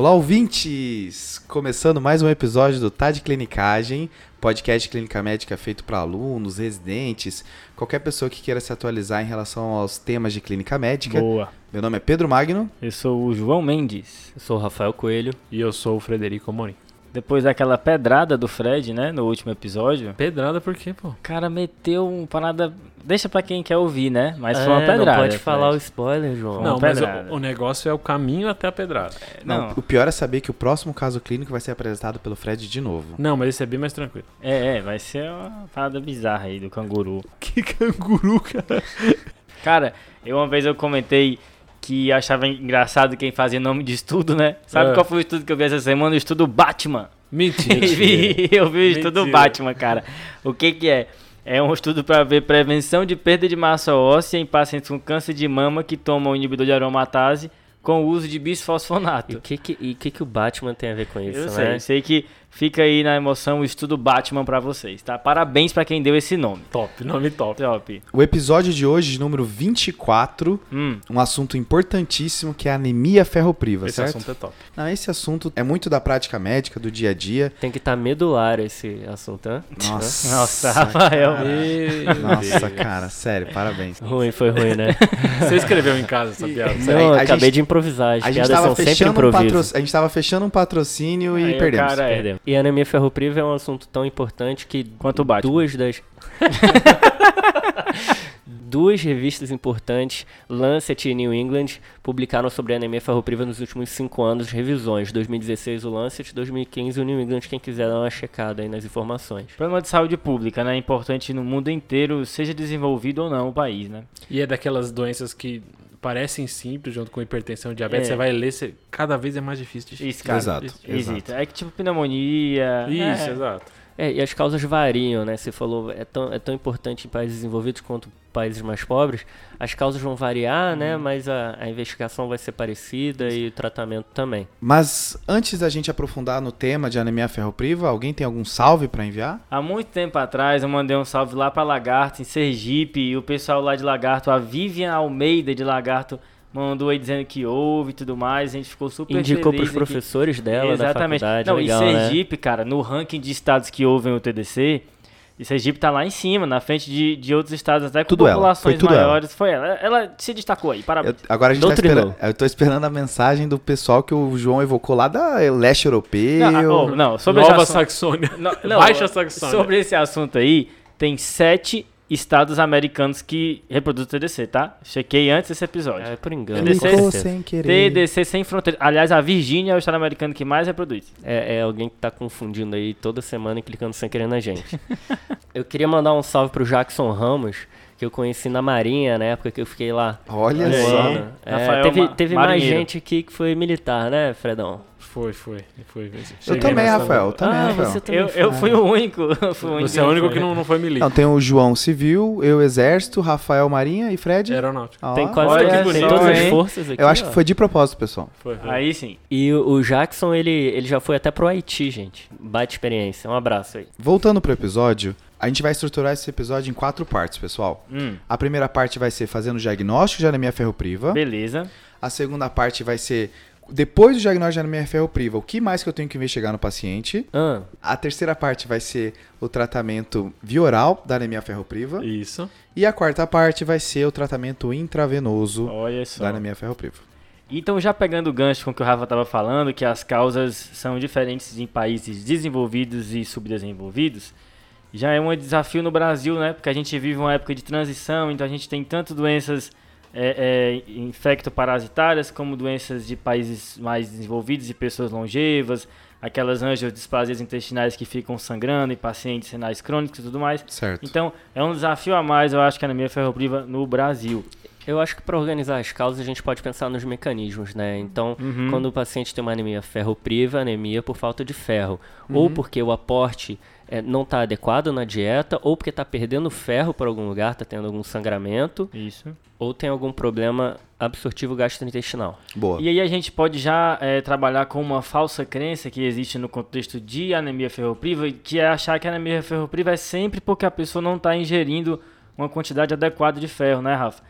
Olá, ouvintes! Começando mais um episódio do Tá de Clinicagem, podcast de clínica médica feito para alunos, residentes, qualquer pessoa que queira se atualizar em relação aos temas de clínica médica. Boa. Meu nome é Pedro Magno. Eu sou o João Mendes. Eu sou o Rafael Coelho. E eu sou o Frederico Amorim. Depois daquela pedrada do Fred, né, no último episódio. Pedrada por quê, pô? O cara meteu uma parada. Deixa pra quem quer ouvir, né? Mas é, foi uma pedrada. Não pode falar o spoiler, João. Não, mas o, o negócio é o caminho até a pedrada. Não, Não, o pior é saber que o próximo caso clínico vai ser apresentado pelo Fred de novo. Não, mas esse é bem mais tranquilo. é, é, vai ser uma parada bizarra aí do canguru. Que canguru, cara. Cara, eu uma vez eu comentei que achava engraçado quem fazia nome de estudo, né? Sabe É. qual foi o estudo que eu vi essa semana? O estudo Batman. Mentira. eu vi o estudo Mentira. Batman, cara. O que que é? É um estudo para ver prevenção de perda de massa óssea em pacientes com câncer de mama que tomam inibidor de aromatase com o uso de E bisfosfonato. o que, que, e que, que o Batman tem a ver com isso, Eu né? sei, sei que fica aí na emoção o estudo Batman pra vocês, tá? Parabéns pra quem deu esse nome. top, nome top. Top. O episódio de hoje, número 24, Hum, um assunto importantíssimo que é a anemia ferropriva, Esse certo? assunto é top. Não, esse assunto é muito da prática médica, do dia a dia. Tem que estar medular esse assunto, né? Nossa, nossa, Rafael. nossa, cara, sério, parabéns. Ruim, foi ruim, né? Você escreveu em casa essa piada? Não, acabei gente- de improvisar. As A gente, tava fechando um patro... a gente tava fechando um patrocínio e Aí o perdemos. cara é- Perdemos. E a anemia ferropriva é um assunto tão importante que Quanto Batman. duas das duas revistas importantes, Lancet e New England, publicaram sobre a anemia ferropriva nos últimos cinco anos revisões. 2016 o Lancet, 2015 o New England. Quem quiser dar uma checada aí nas informações. Problema de saúde pública, né? É importante no mundo inteiro, seja desenvolvido ou não o país, né? E é daquelas doenças que parecem simples, junto com hipertensão e diabetes. É. Você vai ler, você... cada vez é mais difícil de Isso, cara. Exato, exato. É que tipo pneumonia. Isso, é. exato. É, e as causas variam, né? Você falou, é tão, é tão importante em países desenvolvidos quanto países mais pobres. As causas vão variar, né? Mas a, a investigação vai ser parecida e o tratamento também. Mas antes da gente aprofundar no tema de anemia ferropriva, alguém tem algum salve pra enviar? Há muito tempo atrás eu mandei um salve lá pra Lagarto, em Sergipe, e o pessoal lá de Lagarto, a Vivian Almeida de Lagarto, mandou aí dizendo que houve e tudo mais. A gente ficou super Indicou feliz pros aqui. professores dela Exatamente. da faculdade, Não, legal, e né? Sergipe, cara, no ranking de estados que ouvem o TDC, e Sergipe tá lá em cima, na frente de, de outros estados, até com Tudo ela, populações ela. maiores. Foi ela. Ela se destacou aí, parabéns. Eu- agora a gente tá esperando. Eu tô esperando a mensagem do pessoal que o João evocou lá da leste europeu. Não, ah, oh, não, sobre Nova assunto- Saxônia. Não, não, Baixa Saxônia. Sobre esse assunto aí, tem sete estados americanos que reproduzem o TDC, tá? Chequei antes desse episódio. É por engano. TDC. sem querer. TDC sem fronteira. Aliás, a Virgínia é o estado americano que mais reproduz. É, é alguém que tá confundindo aí toda semana e clicando sem querer na gente. eu queria mandar um salve pro Jackson Ramos, que eu conheci na Marinha, na época que eu fiquei lá. Olha só. É, Rafael teve teve mais gente aqui que foi militar, né, Fredão? Foi, foi. foi. Eu também, Rafael. Eu também, ah, Rafael. você também Eu, foi. eu fui o único. fui o único Você é o único foi. que não, não foi militar. Não, tem o João Civil, eu Exército, Rafael Marinha e Fred. Aeronáutico. Ó, Tem quase Olha tem que bonito. todas as forças aqui. Eu acho ó. que foi de propósito, pessoal. Foi, foi. Aí sim. E o, o Jackson, ele, ele já foi até pro Haiti, gente. Bate experiência. Um abraço aí. Voltando pro episódio, a gente vai estruturar esse episódio em quatro partes, pessoal. Hum, A primeira parte vai ser fazendo o diagnóstico de anemia ferropriva. beleza. A segunda parte vai ser depois do diagnóstico de anemia ferropriva, o que mais que eu tenho que investigar no paciente. Ah, A terceira parte vai ser o tratamento via oral da anemia ferropriva. Isso. E a quarta parte vai ser o tratamento intravenoso da anemia ferropriva. Então, já pegando o gancho com o que o Rafa estava falando, que as causas são diferentes em países desenvolvidos e subdesenvolvidos, já é um desafio no Brasil, né? Porque a gente vive uma época de transição, então a gente tem tanto doenças é, é, infectoparasitárias como doenças de países mais desenvolvidos e pessoas longevas, aquelas angiodisplasias intestinais que ficam sangrando em pacientes renais crônicos e tudo mais. Certo. Então, é um desafio a mais, eu acho, que a anemia ferropriva no Brasil. Eu acho que para organizar as causas a gente pode pensar nos mecanismos, né? Então, Uhum. quando o paciente tem uma anemia ferropriva, anemia por falta de ferro, ou porque o aporte eh, não está adequado na dieta, ou porque está perdendo ferro por algum lugar, está tendo algum sangramento, Isso. ou tem algum problema absortivo gastrointestinal. Boa. E aí a gente pode já é, trabalhar com uma falsa crença que existe no contexto de anemia ferropriva, que é achar que a anemia ferropriva é sempre porque a pessoa não está ingerindo uma quantidade adequada de ferro, né, Rafa?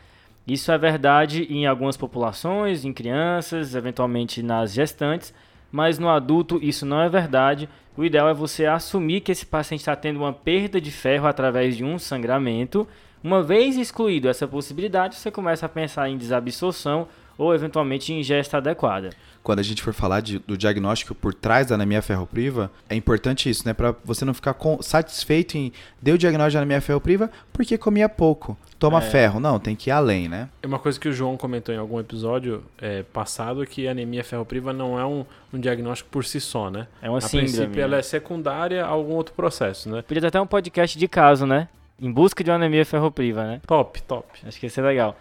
Isso é verdade em algumas populações, em crianças, eventualmente nas gestantes, mas no adulto isso não é verdade. O ideal é você assumir que esse paciente está tendo uma perda de ferro através de um sangramento. Uma vez excluído essa possibilidade, você começa a pensar em desabsorção ou eventualmente ingesta adequada. Quando a gente for falar de, do diagnóstico por trás da anemia ferropriva, é importante isso, né? Para você não ficar com, satisfeito em deu o diagnóstico de anemia ferropriva porque comia pouco. Toma É. ferro. Não, tem que ir além, né? É uma coisa que o João comentou em algum episódio é, passado, que a anemia ferropriva não é um, um diagnóstico por si só, né? É uma a síndrome. princípio né? ela é secundária a algum outro processo, né? Podia ter até um podcast de caso, né? Em busca de uma anemia ferropriva, né? Top, top. Acho que ia ser legal.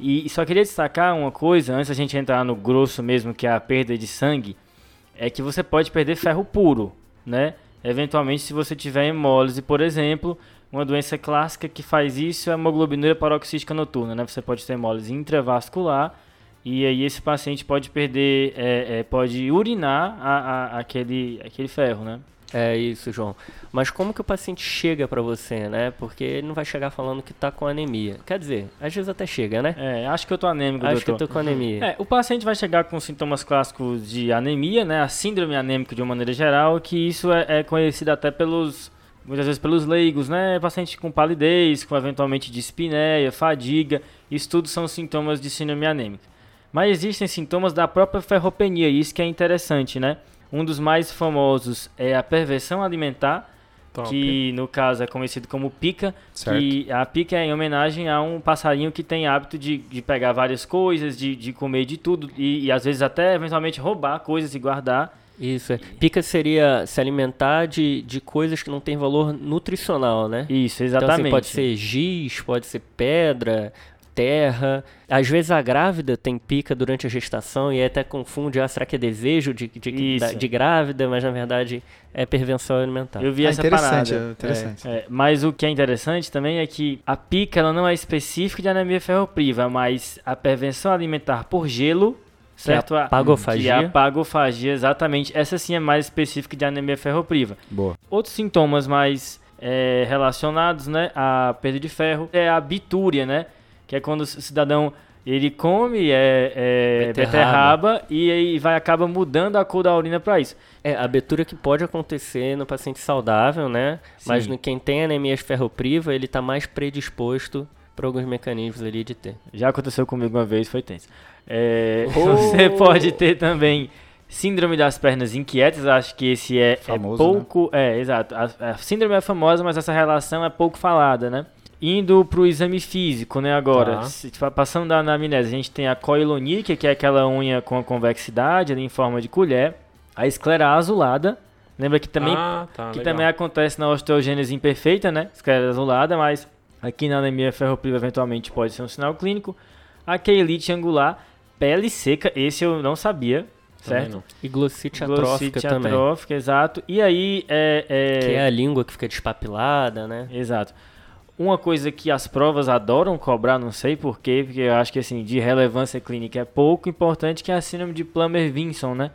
E, só queria destacar uma coisa, antes da gente entrar no grosso mesmo, que é a perda de sangue, é que você pode perder ferro puro, né? Eventualmente, se você tiver hemólise, por exemplo, uma doença clássica que faz isso é a hemoglobinuria paroxística noturna, né? Você pode ter hemólise intravascular e aí esse paciente pode perder, é, é, pode urinar a, a- aquele, aquele ferro, né? É isso, João. Mas como que o paciente chega pra você, né? Porque ele não vai chegar falando que tá com anemia. Quer dizer, às vezes até chega, né? É, acho que eu tô anêmico, Acho que doutor. eu tô com anemia. É, o paciente vai chegar com sintomas clássicos de anemia, né? A síndrome anêmica de uma maneira geral, que isso é, é conhecido até pelos muitas vezes pelos leigos, né? Paciente com palidez, com eventualmente dispneia, fadiga, isso tudo são sintomas de síndrome anêmica. Mas existem sintomas da própria ferropenia, e isso que é interessante, né? Um dos mais famosos é a perversão alimentar, top. que no caso é conhecido como pica, Certo. que a pica é em homenagem a um passarinho que tem hábito de, de pegar várias coisas, de, de comer de tudo e, e às vezes até eventualmente roubar coisas e guardar. Isso, é. Pica seria se alimentar de, de coisas que não têm valor nutricional, né? Isso, Então, exatamente. assim, pode ser giz, pode ser pedra, terra. Às vezes a grávida tem pica durante a gestação e até confunde, ah, será que é desejo de, de, da- de grávida? Mas na verdade é pervenção alimentar. Eu vi Ah, essa interessante, parada. é interessante. É, mas o que é interessante também é que a pica ela não é específica de anemia ferropriva, mas a prevenção alimentar por gelo, é certo? A- pagofagia. Que é a pagofagia, exatamente. Essa sim é mais específica de anemia ferropriva. Boa. Outros sintomas mais é, relacionados, né, à perda de ferro é a bitúria, né, que é quando o cidadão ele come é, é, Beterraba. beterraba e aí vai acaba mudando a cor da urina para isso. É, a abertura que pode acontecer no paciente saudável, né? Mas Sim. no quem tem anemia ferropriva, ele está mais predisposto para alguns mecanismos ali de ter. Já aconteceu comigo uma vez, foi tenso. É, Oh! Você pode ter também síndrome das pernas inquietas, acho que esse é, é Famoso, pouco. É, exato. A, a síndrome é famosa, mas essa relação é pouco falada, né? Indo pro exame físico, né, agora. Tá. Se- passando da anamnese, a gente tem a coiloníquia, que é aquela unha com a convexidade ali em forma de colher. A esclera azulada. Lembra que também ah, tá, que legal. também acontece na osteogênese imperfeita, né? Esclera azulada, mas aqui na anemia ferropriva eventualmente pode ser um sinal clínico. A queilite angular, pele seca, esse eu não sabia, certo? E glossite atrófica Glossite também. atrófica, exato. E aí, é... é- Que é a língua que fica despapilada, né? Exato. Uma coisa que as provas adoram cobrar, não sei porquê, porque eu acho que assim, de relevância clínica é pouco importante, que é a síndrome de Plummer-Vinson, né?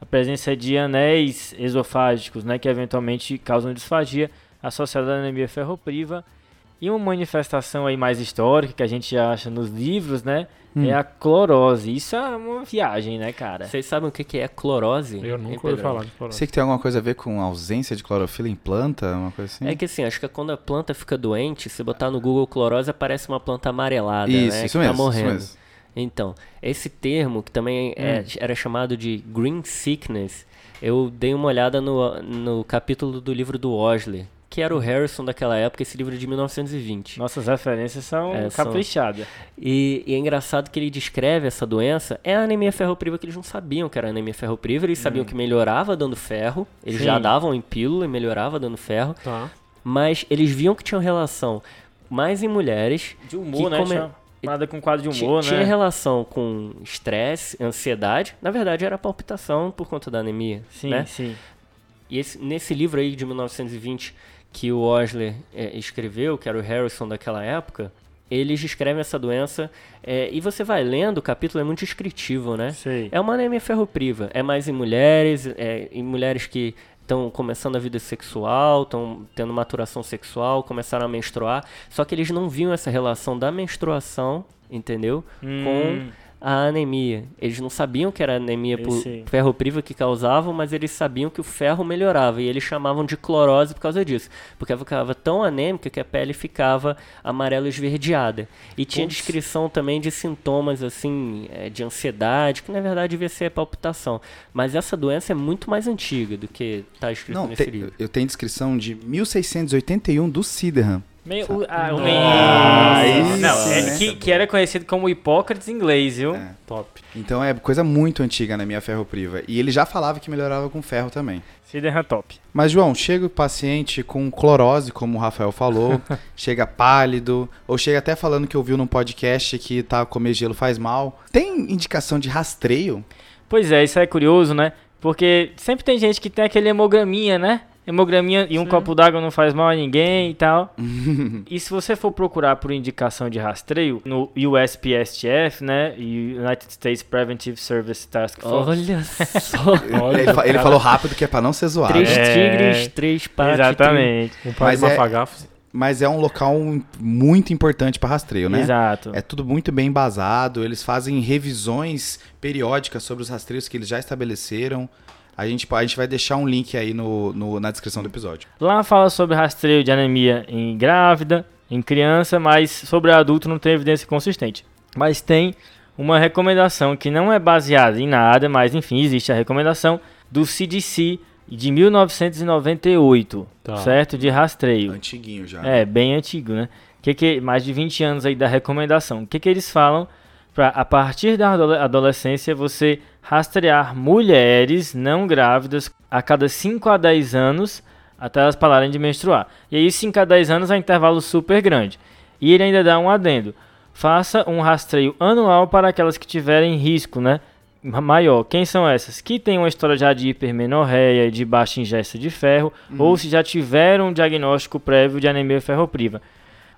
A presença de anéis esofágicos, né, que eventualmente causam disfagia associada à anemia ferropriva. E uma manifestação aí mais histórica que a gente acha nos livros, né, Hum. é a clorose. Isso é uma viagem, né, cara? Vocês sabem o que que é clorose? Eu nunca ouvi falar de clorose. Sei que tem alguma coisa a ver com ausência de clorofila em planta, uma coisa assim? É que assim, acho que quando a planta fica doente, se botar no Google clorose, aparece uma planta amarelada, isso, né? isso que mesmo. tá morrendo. Isso mesmo. Então, esse termo, que também é- Hum. era chamado de green sickness, eu dei uma olhada no, no capítulo do livro do Osler, que era o Harrison daquela época, esse livro é de 1920. Nossas referências são É, são- caprichadas. E, e é engraçado que ele descreve essa doença, é a anemia ferropriva que eles não sabiam que era anemia ferropriva, eles sabiam que melhorava dando ferro, eles Sim. já davam em pílula e melhorava dando ferro, Tá. mas eles viam que tinham relação mais em mulheres De humor, né? come- Tinha Nada com quadro de humor, Tinha né? relação com estresse, ansiedade. Na verdade, era palpitação por conta da anemia. Sim, né? sim. E esse- nesse livro aí de 1920 que o Osler é, escreveu, que era o Harrison daquela época, eles descrevem essa doença. é, e você vai lendo, o capítulo é muito descritivo, né? Sei. É uma anemia ferropriva. É mais em mulheres, é, em mulheres que estão começando a vida sexual, estão tendo maturação sexual, começaram a menstruar. Só que eles não viam essa relação da menstruação, entendeu? Hum, a anemia. Eles não sabiam que era anemia por ferro priva que causavam, mas eles sabiam que o ferro melhorava e eles chamavam de clorose por causa disso, porque ela ficava tão anêmica que a pele ficava amarelo esverdeada. E tinha Putz. descrição também de sintomas assim, eh, de ansiedade, que na verdade devia ser palpitação. Mas essa doença é muito mais antiga do que está escrito Não, nesse tem- livro. eu tenho descrição de 1681 do Sydenham. Meio, ah, o meio- aí Não, é que, que era conhecido como Hipócrates inglês, viu? É. Top. Então é coisa muito antiga na minha ferropriva. E ele já falava que melhorava com ferro também. Siderham top. Mas, João, chega o paciente com clorose, como o Rafael falou, chega pálido, ou chega até falando que ouviu num podcast que tá comer gelo faz mal. Tem indicação de rastreio? Pois é, isso é curioso, né? Porque sempre tem gente que tem aquele hemograminha, né? Hemograminha e um Sim. copo d'água não faz mal a ninguém e tal. e se você for procurar por indicação de rastreio no USPSTF, né? United States Preventive Service Task Force. Olha só. Olha, ele ele falou rápido que é pra não ser zoado. Três É. tigres, três patos. Exatamente. Um par Mas de é- mafagafos. Mas é um local muito importante pra rastreio, né? Exato. É tudo muito bem embasado, eles fazem revisões periódicas sobre os rastreios que eles já estabeleceram. A gente, a gente vai deixar um link aí no, no- na descrição do episódio. Lá fala sobre rastreio de anemia em grávida, em criança, mas sobre adulto não tem evidência consistente. Mas tem uma recomendação que não é baseada em nada, mas enfim, existe a recomendação do CDC de 1998, Tá. certo? De rastreio. Antiguinho já. É, bem antigo, né? Que que, mais de 20 anos aí da recomendação. O que, que eles falam para a partir da adole- adolescência você rastrear mulheres não grávidas a cada 5 a 10 anos até elas pararem de menstruar. E aí 5 a 10 anos é um intervalo super grande. E ele ainda dá um adendo. Faça um rastreio anual para aquelas que tiverem risco, né? ma- Maior. Quem são essas? Que têm uma história já de hipermenorreia, de baixa ingesta de ferro, ou se já tiveram um diagnóstico prévio de anemia ferropriva.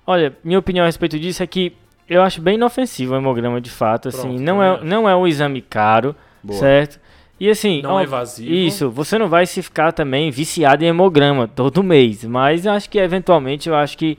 Olha, minha opinião a respeito disso é que eu acho bem inofensivo o hemograma de fato, assim, Pronto, não também é, não é um exame caro, Boa. certo? E assim, Não ó, é invasivo. isso, você não vai se ficar também viciado em hemograma todo mês, mas eu acho que eventualmente eu acho que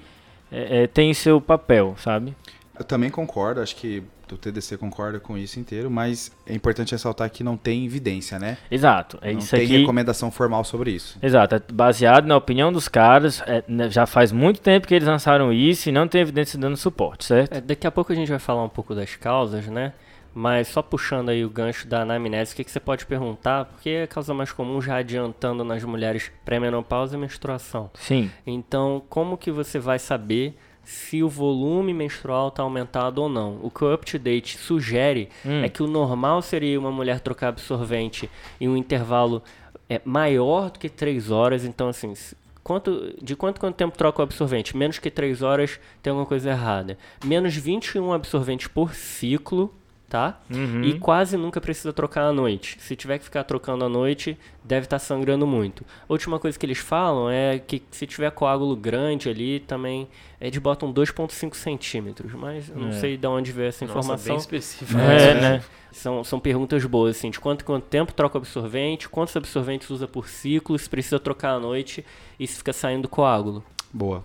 é, é, tem seu papel, sabe? Eu também concordo, acho que o TDC concorda com isso inteiro, mas é importante ressaltar que não tem evidência, né? Exato, é não isso tem aqui. recomendação formal sobre isso. Exato, é baseado na opinião dos caras, é, né, já faz muito tempo que eles lançaram isso e não tem evidência dando suporte, certo? É, daqui a pouco a gente vai falar um pouco das causas, né? Mas só puxando aí o gancho da anamnese, o que, que você pode perguntar? Porque é a causa mais comum já adiantando nas mulheres pré-menopausa e menstruação. Sim, Então, como que você vai saber se o volume menstrual está aumentado ou não? O que o UpToDate sugere Hum. é que o normal seria uma mulher trocar absorvente em um intervalo é, maior do que 3 horas. Então, assim, quanto, de quanto quanto tempo troca o absorvente? Menos que 3 horas tem alguma coisa errada. Menos 21 absorventes por ciclo, tá? Uhum. E quase nunca precisa trocar à noite. Se tiver que ficar trocando à noite, deve estar sangrando muito. Última coisa que eles falam é que se tiver coágulo grande ali, também eles botam 2,5 centímetros. Mas eu não É. sei de onde veio essa Nossa, informação. bem específico. é, né? né? São, são perguntas boas, assim, de quanto, quanto tempo troca o absorvente, quantos absorventes usa por ciclo, se precisa trocar à noite e se fica saindo coágulo. Boa.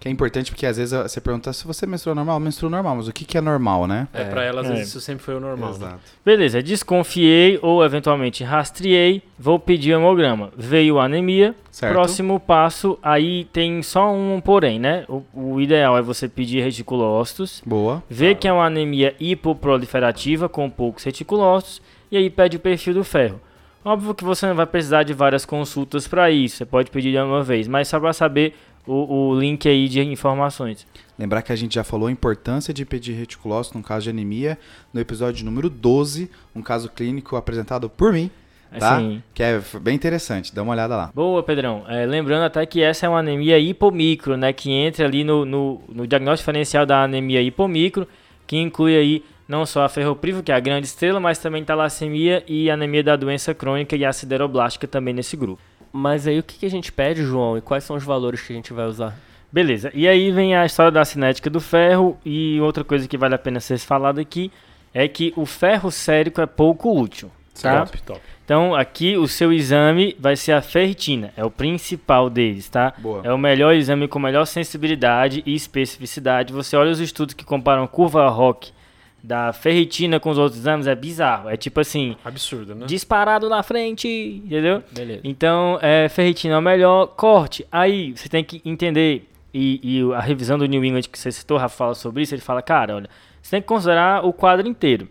Que é importante porque às vezes você pergunta se você menstrua normal, menstrua normal, mas o que, que é normal, né? É, pra ela, às É. vezes, isso sempre foi o normal. né? Exato. Beleza, desconfiei ou eventualmente rastreei, vou pedir hemograma. Veio anemia, Certo. próximo passo, aí tem só um porém, né? O, o ideal é você pedir reticulócitos, Boa. ver que é uma anemia hipoproliferativa com poucos reticulócitos e aí pede o perfil do ferro. Óbvio que você não vai precisar de várias consultas para isso, você pode pedir de uma vez, mas só para saber o, o link aí de informações. Lembrar que a gente já falou a importância de pedir reticulócito no caso de anemia no episódio número 12, um caso clínico apresentado por mim, tá? Assim, Que é bem interessante, dá uma olhada lá. Boa, Pedrão. É, lembrando até que essa é uma anemia hipomicro, né? Que entra ali no, no, no diagnóstico diferencial da anemia hipomicro, que inclui aí não só a ferropriva, que é a grande estrela, mas também talassemia e anemia da doença crônica e a sideroblástica também nesse grupo. Mas aí o que, que a gente pede, João, e quais são os valores que a gente vai usar? Beleza. E aí vem a história da cinética do ferro e outra coisa que vale a pena ser falada aqui é que o ferro sérico é pouco útil. Tá? Top, top. Então aqui o seu exame vai ser a ferritina, é o principal deles, tá? Boa. É o melhor exame com melhor sensibilidade e especificidade. Você olha os estudos que comparam curva ROC da ferritina com os outros exames é bizarro. É tipo assim, Absurdo, né? disparado na frente, entendeu? Beleza. Então, é, ferritina é o melhor corte. Aí, você tem que entender, e, e a revisão do New England que você citou, Rafa, fala sobre isso, ele fala, cara, olha, você tem que considerar o quadro inteiro.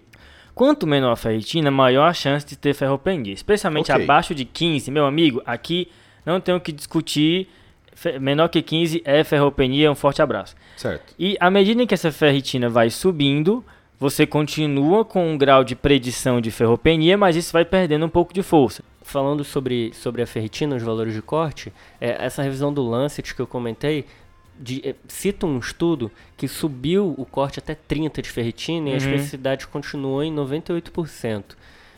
Quanto menor a ferritina, maior a chance de ter ferropenia. Especialmente Ok. abaixo de 15, meu amigo, aqui não tenho que discutir, menor que 15 é ferropenia, um forte abraço. Certo. E à medida em que essa ferritina vai subindo, você continua com um grau de predição de ferropenia, mas isso vai perdendo um pouco de força. Falando sobre, sobre a ferritina, os valores de corte, é, essa revisão do Lancet que eu comentei, de- é, cita um estudo que subiu o corte até 30 de ferritina e a Uhum. especificidade continuou em 98%.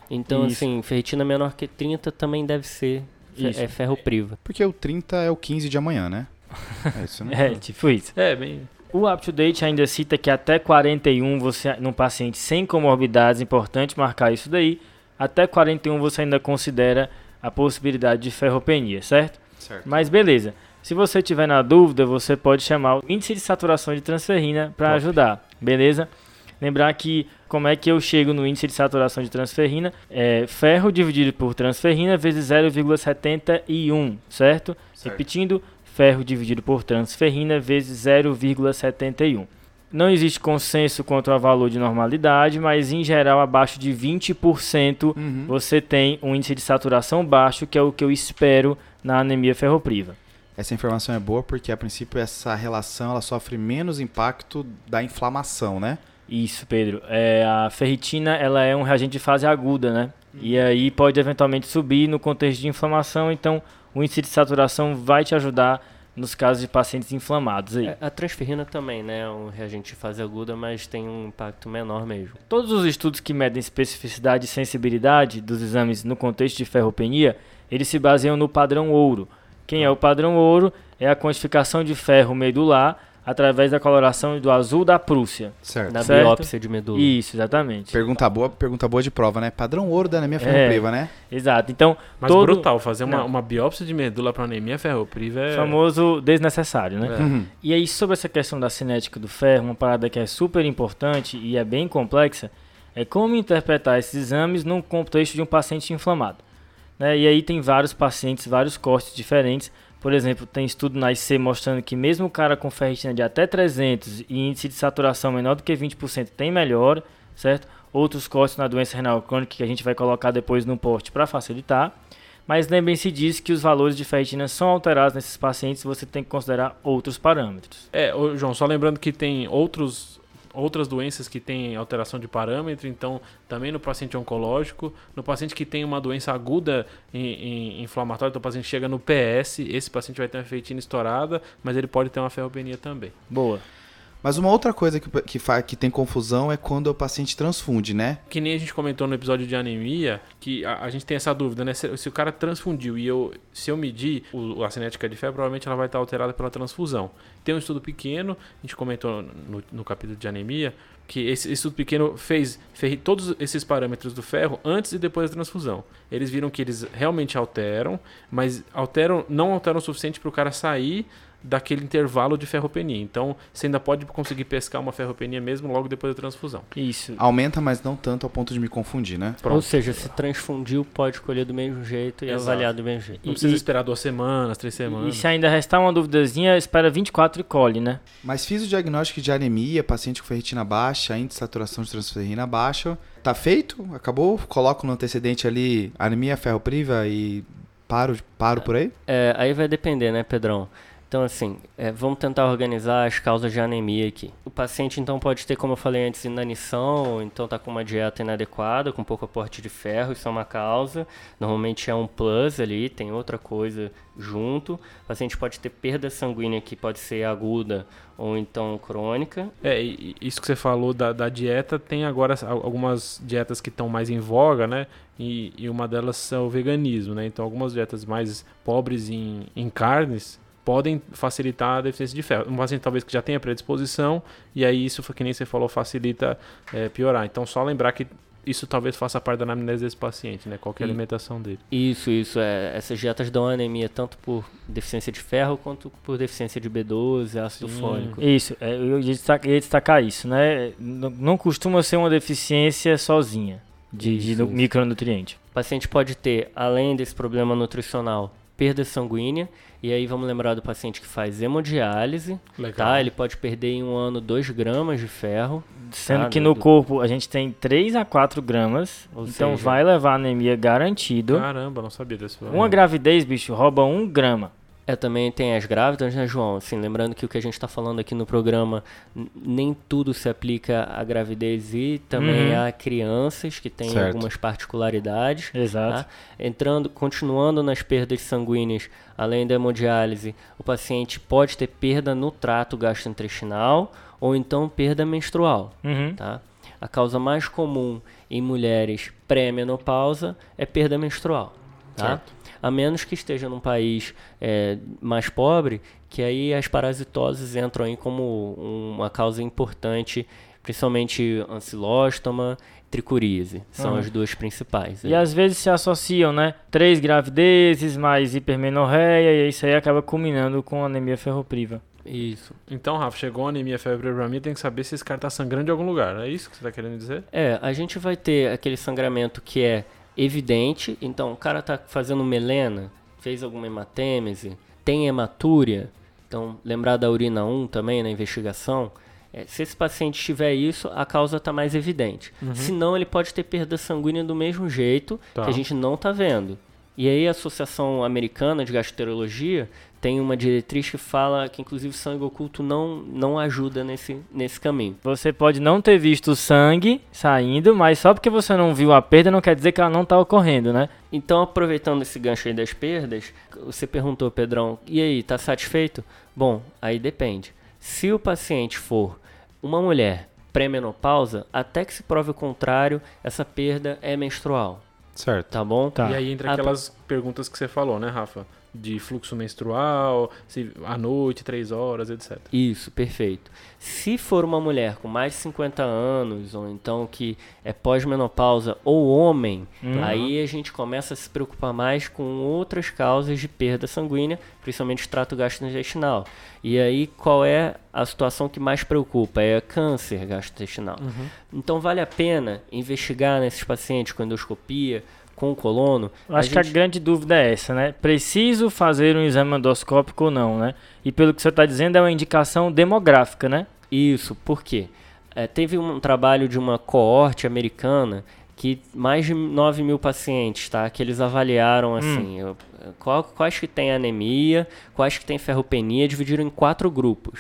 Então, Isso. assim, ferritina menor que 30 também deve ser Isso. é ferro priva. Porque o 30 é o 15 de amanhã, né? É isso, né? É, tipo isso. É, bem. O UpToDate ainda cita que até 41, você, num paciente sem comorbidades, importante marcar isso daí, até 41 você ainda considera a possibilidade de ferropenia, certo? Certo. Mas beleza. Se você tiver na dúvida, você pode chamar o índice de saturação de transferrina para ajudar, beleza? Lembrar que como é que eu chego no índice de saturação de transferrina? É ferro dividido por transferrina vezes 0,71, certo? Certo. Repetindo, ferro dividido por transferrina vezes 0,71. Não existe consenso quanto ao valor de normalidade, mas em geral abaixo de 20% Uhum. você tem um índice de saturação baixo, que é o que eu espero na anemia ferropriva. Essa informação é boa porque, a princípio, essa relação ela sofre menos impacto da inflamação, né? Isso, Pedro. É, a ferritina ela é um reagente de fase aguda, né? E aí pode eventualmente subir no contexto de inflamação, então o índice de saturação vai te ajudar nos casos de pacientes inflamados aí. É, A transferrina também, né? É um reagente de fase aguda, mas tem um impacto menor mesmo. Todos os estudos que medem especificidade e sensibilidade dos exames no contexto de ferropenia, eles se baseiam no padrão ouro. Quem é o padrão ouro? É a quantificação de ferro medular através da coloração do azul da Prússia. Certo. Na Certo. biópsia de medula. Isso, exatamente. Pergunta boa, pergunta boa de prova, né? Padrão ouro da anemia É. ferropriva, né? Exato. Então, Mas todo brutal, fazer uma, uma biópsia de medula para anemia ferropriva é. famoso desnecessário, né? É. Uhum. E aí, sobre essa questão da cinética do ferro, uma parada que é super importante e é bem complexa, é como interpretar esses exames num contexto de um paciente inflamado. Né? E aí tem vários pacientes, vários cortes diferentes. Por exemplo, tem estudo na IC mostrando que mesmo o cara com ferritina de até 300 e índice de saturação menor do que 20% tem melhor, certo? Outros cortes na doença renal crônica que a gente vai colocar depois no post para facilitar. Mas lembrem-se disso que os valores de ferritina são alterados nesses pacientes você tem que considerar outros parâmetros. É, João, só lembrando que tem outros, outras doenças que têm alteração de parâmetro, então também no paciente oncológico, no paciente que tem uma doença aguda em, em- inflamatória, então o paciente chega no PS, esse paciente vai ter uma ferritina estourada, mas ele pode ter uma ferropenia também. Boa. Mas uma outra coisa que, que, que tem confusão é quando o paciente transfunde, né? Que nem a gente comentou no episódio de anemia, que a, a gente tem essa dúvida, né? Se, se o cara transfundiu e eu, se eu medir o, a cinética de fé, provavelmente ela vai estar alterada pela transfusão. Tem um estudo pequeno, a gente comentou no, no capítulo de anemia, que esse, estudo pequeno fez ferri- todos esses parâmetros do ferro antes e depois da transfusão. Eles viram que eles realmente alteram, mas alteram não alteram o suficiente para o cara sair daquele intervalo de ferropenia. Então, você ainda pode conseguir pescar uma ferropenia mesmo logo depois da transfusão. Isso. Aumenta, mas não tanto ao ponto de me confundir, né? Ou seja, se transfundiu, pode escolher do mesmo jeito e Exato. avaliar do mesmo jeito. Não E- precisa e- esperar duas semanas, três E semanas. se ainda restar uma duvidazinha, espera 24 e colhe, né? Mas fiz o diagnóstico de anemia, paciente com ferritina baixa, índice de saturação de transferrina baixa. Tá feito? Acabou? Coloco no antecedente ali anemia ferropriva e paro, paro por aí? É, aí vai depender, né, Pedrão? Então, assim, é, vamos tentar organizar as causas de anemia aqui. O paciente, então, pode ter, como eu falei antes, inanição, então tá com uma dieta inadequada, com pouco aporte de ferro, isso é uma causa. Normalmente é um plus ali, tem outra coisa junto. O paciente pode ter perda sanguínea que pode ser aguda ou então crônica. É, isso que você falou da, da dieta, tem agora al- algumas dietas que estão mais em voga, né? E, e uma delas é o veganismo, né? Então, algumas dietas mais pobres em, em carnes podem facilitar a deficiência de ferro. Um paciente talvez que já tenha predisposição, e aí isso, que nem você falou, facilita é, piorar. Então, só lembrar que isso talvez faça parte da anamnese desse paciente, né? Qual que é a alimentação dele. Isso, isso. É, essas dietas dão anemia tanto por deficiência de ferro quanto por deficiência de B12, ácido Sim. fólico. Isso, é, eu ia destacar, ia destacar isso, né? Não, não costuma ser uma deficiência sozinha de, de Isso, isso. micronutriente. O paciente pode ter, além desse problema nutricional, perda sanguínea. E aí vamos lembrar do paciente que faz hemodiálise, Legal. tá? Ele pode perder em um ano 2 gramas de ferro. Sendo Ah, que no do- corpo a gente tem 3 a 4 gramas, Ou então seja- vai levar anemia garantido. Caramba, não sabia desse Uma gravidez, bicho, rouba 1 grama. É, também tem as grávidas, né, João? Assim, lembrando que o que a gente está falando aqui no programa, nem tudo se aplica à gravidez e também Uhum. a crianças que têm Certo. algumas particularidades. Exato. Tá? Entrando, continuando nas perdas sanguíneas, além da hemodiálise, o paciente pode ter perda no trato gastrointestinal ou então perda menstrual. Uhum. Tá? A causa mais comum em mulheres pré-menopausa é perda menstrual. Tá? Certo. A menos que esteja num país é, mais pobre, que aí as parasitoses entram aí como uma causa importante, principalmente ancilóstoma, tricuríase. São Uhum. as duas principais. E às vezes se associam, né? Três gravidezes, mais hipermenorreia, e isso aí acaba culminando com anemia ferropriva. Isso. Então, Rafa, chegou a anemia febre pra mim, tem que saber se esse cara tá sangrando de algum lugar. É isso que você tá querendo dizer? É, a gente vai ter aquele sangramento que é evidente. Então, o cara tá fazendo melena, fez alguma hematêmese, tem hematúria. Então, lembrar da urina 1 também na investigação. É, se esse paciente tiver isso, a causa está mais evidente. Se não, ele pode ter perda sanguínea do mesmo jeito, Tá. que a gente não está vendo. E aí a Associação Americana de Gastroenterologia tem uma diretriz que fala que inclusive sangue oculto não, não ajuda nesse, nesse caminho. Você pode não ter visto o sangue saindo, mas só porque você não viu a perda não quer dizer que ela não tá ocorrendo, né? Então, aproveitando esse gancho aí das perdas, você perguntou, Pedrão, e aí, tá satisfeito? Bom, aí depende. Se o paciente for uma mulher pré-menopausa, até que se prove o contrário, essa perda é menstrual, Certo. tá bom? Tá. E aí entra aquelas perguntas que você falou, né, Rafa? De fluxo menstrual, se à noite, três horas, etc. Isso, perfeito. Se for uma mulher com mais de 50 anos, ou então que é pós-menopausa, ou homem, Uhum. aí a gente começa a se preocupar mais com outras causas de perda sanguínea, principalmente trato gastrointestinal. E aí, qual é a situação que mais preocupa? É câncer gastrointestinal. Então, vale a pena investigar nesses pacientes com endoscopia, com colono. Eu acho que a grande dúvida é essa, né? Preciso fazer um exame endoscópico ou não, né? E pelo que você está dizendo, é uma indicação demográfica, né? Isso, por quê? É, teve um trabalho de uma coorte americana que mais de 9 mil pacientes, tá? Que eles avaliaram assim, eu- qual- quais que tem anemia, quais que tem ferropenia, dividiram em quatro grupos.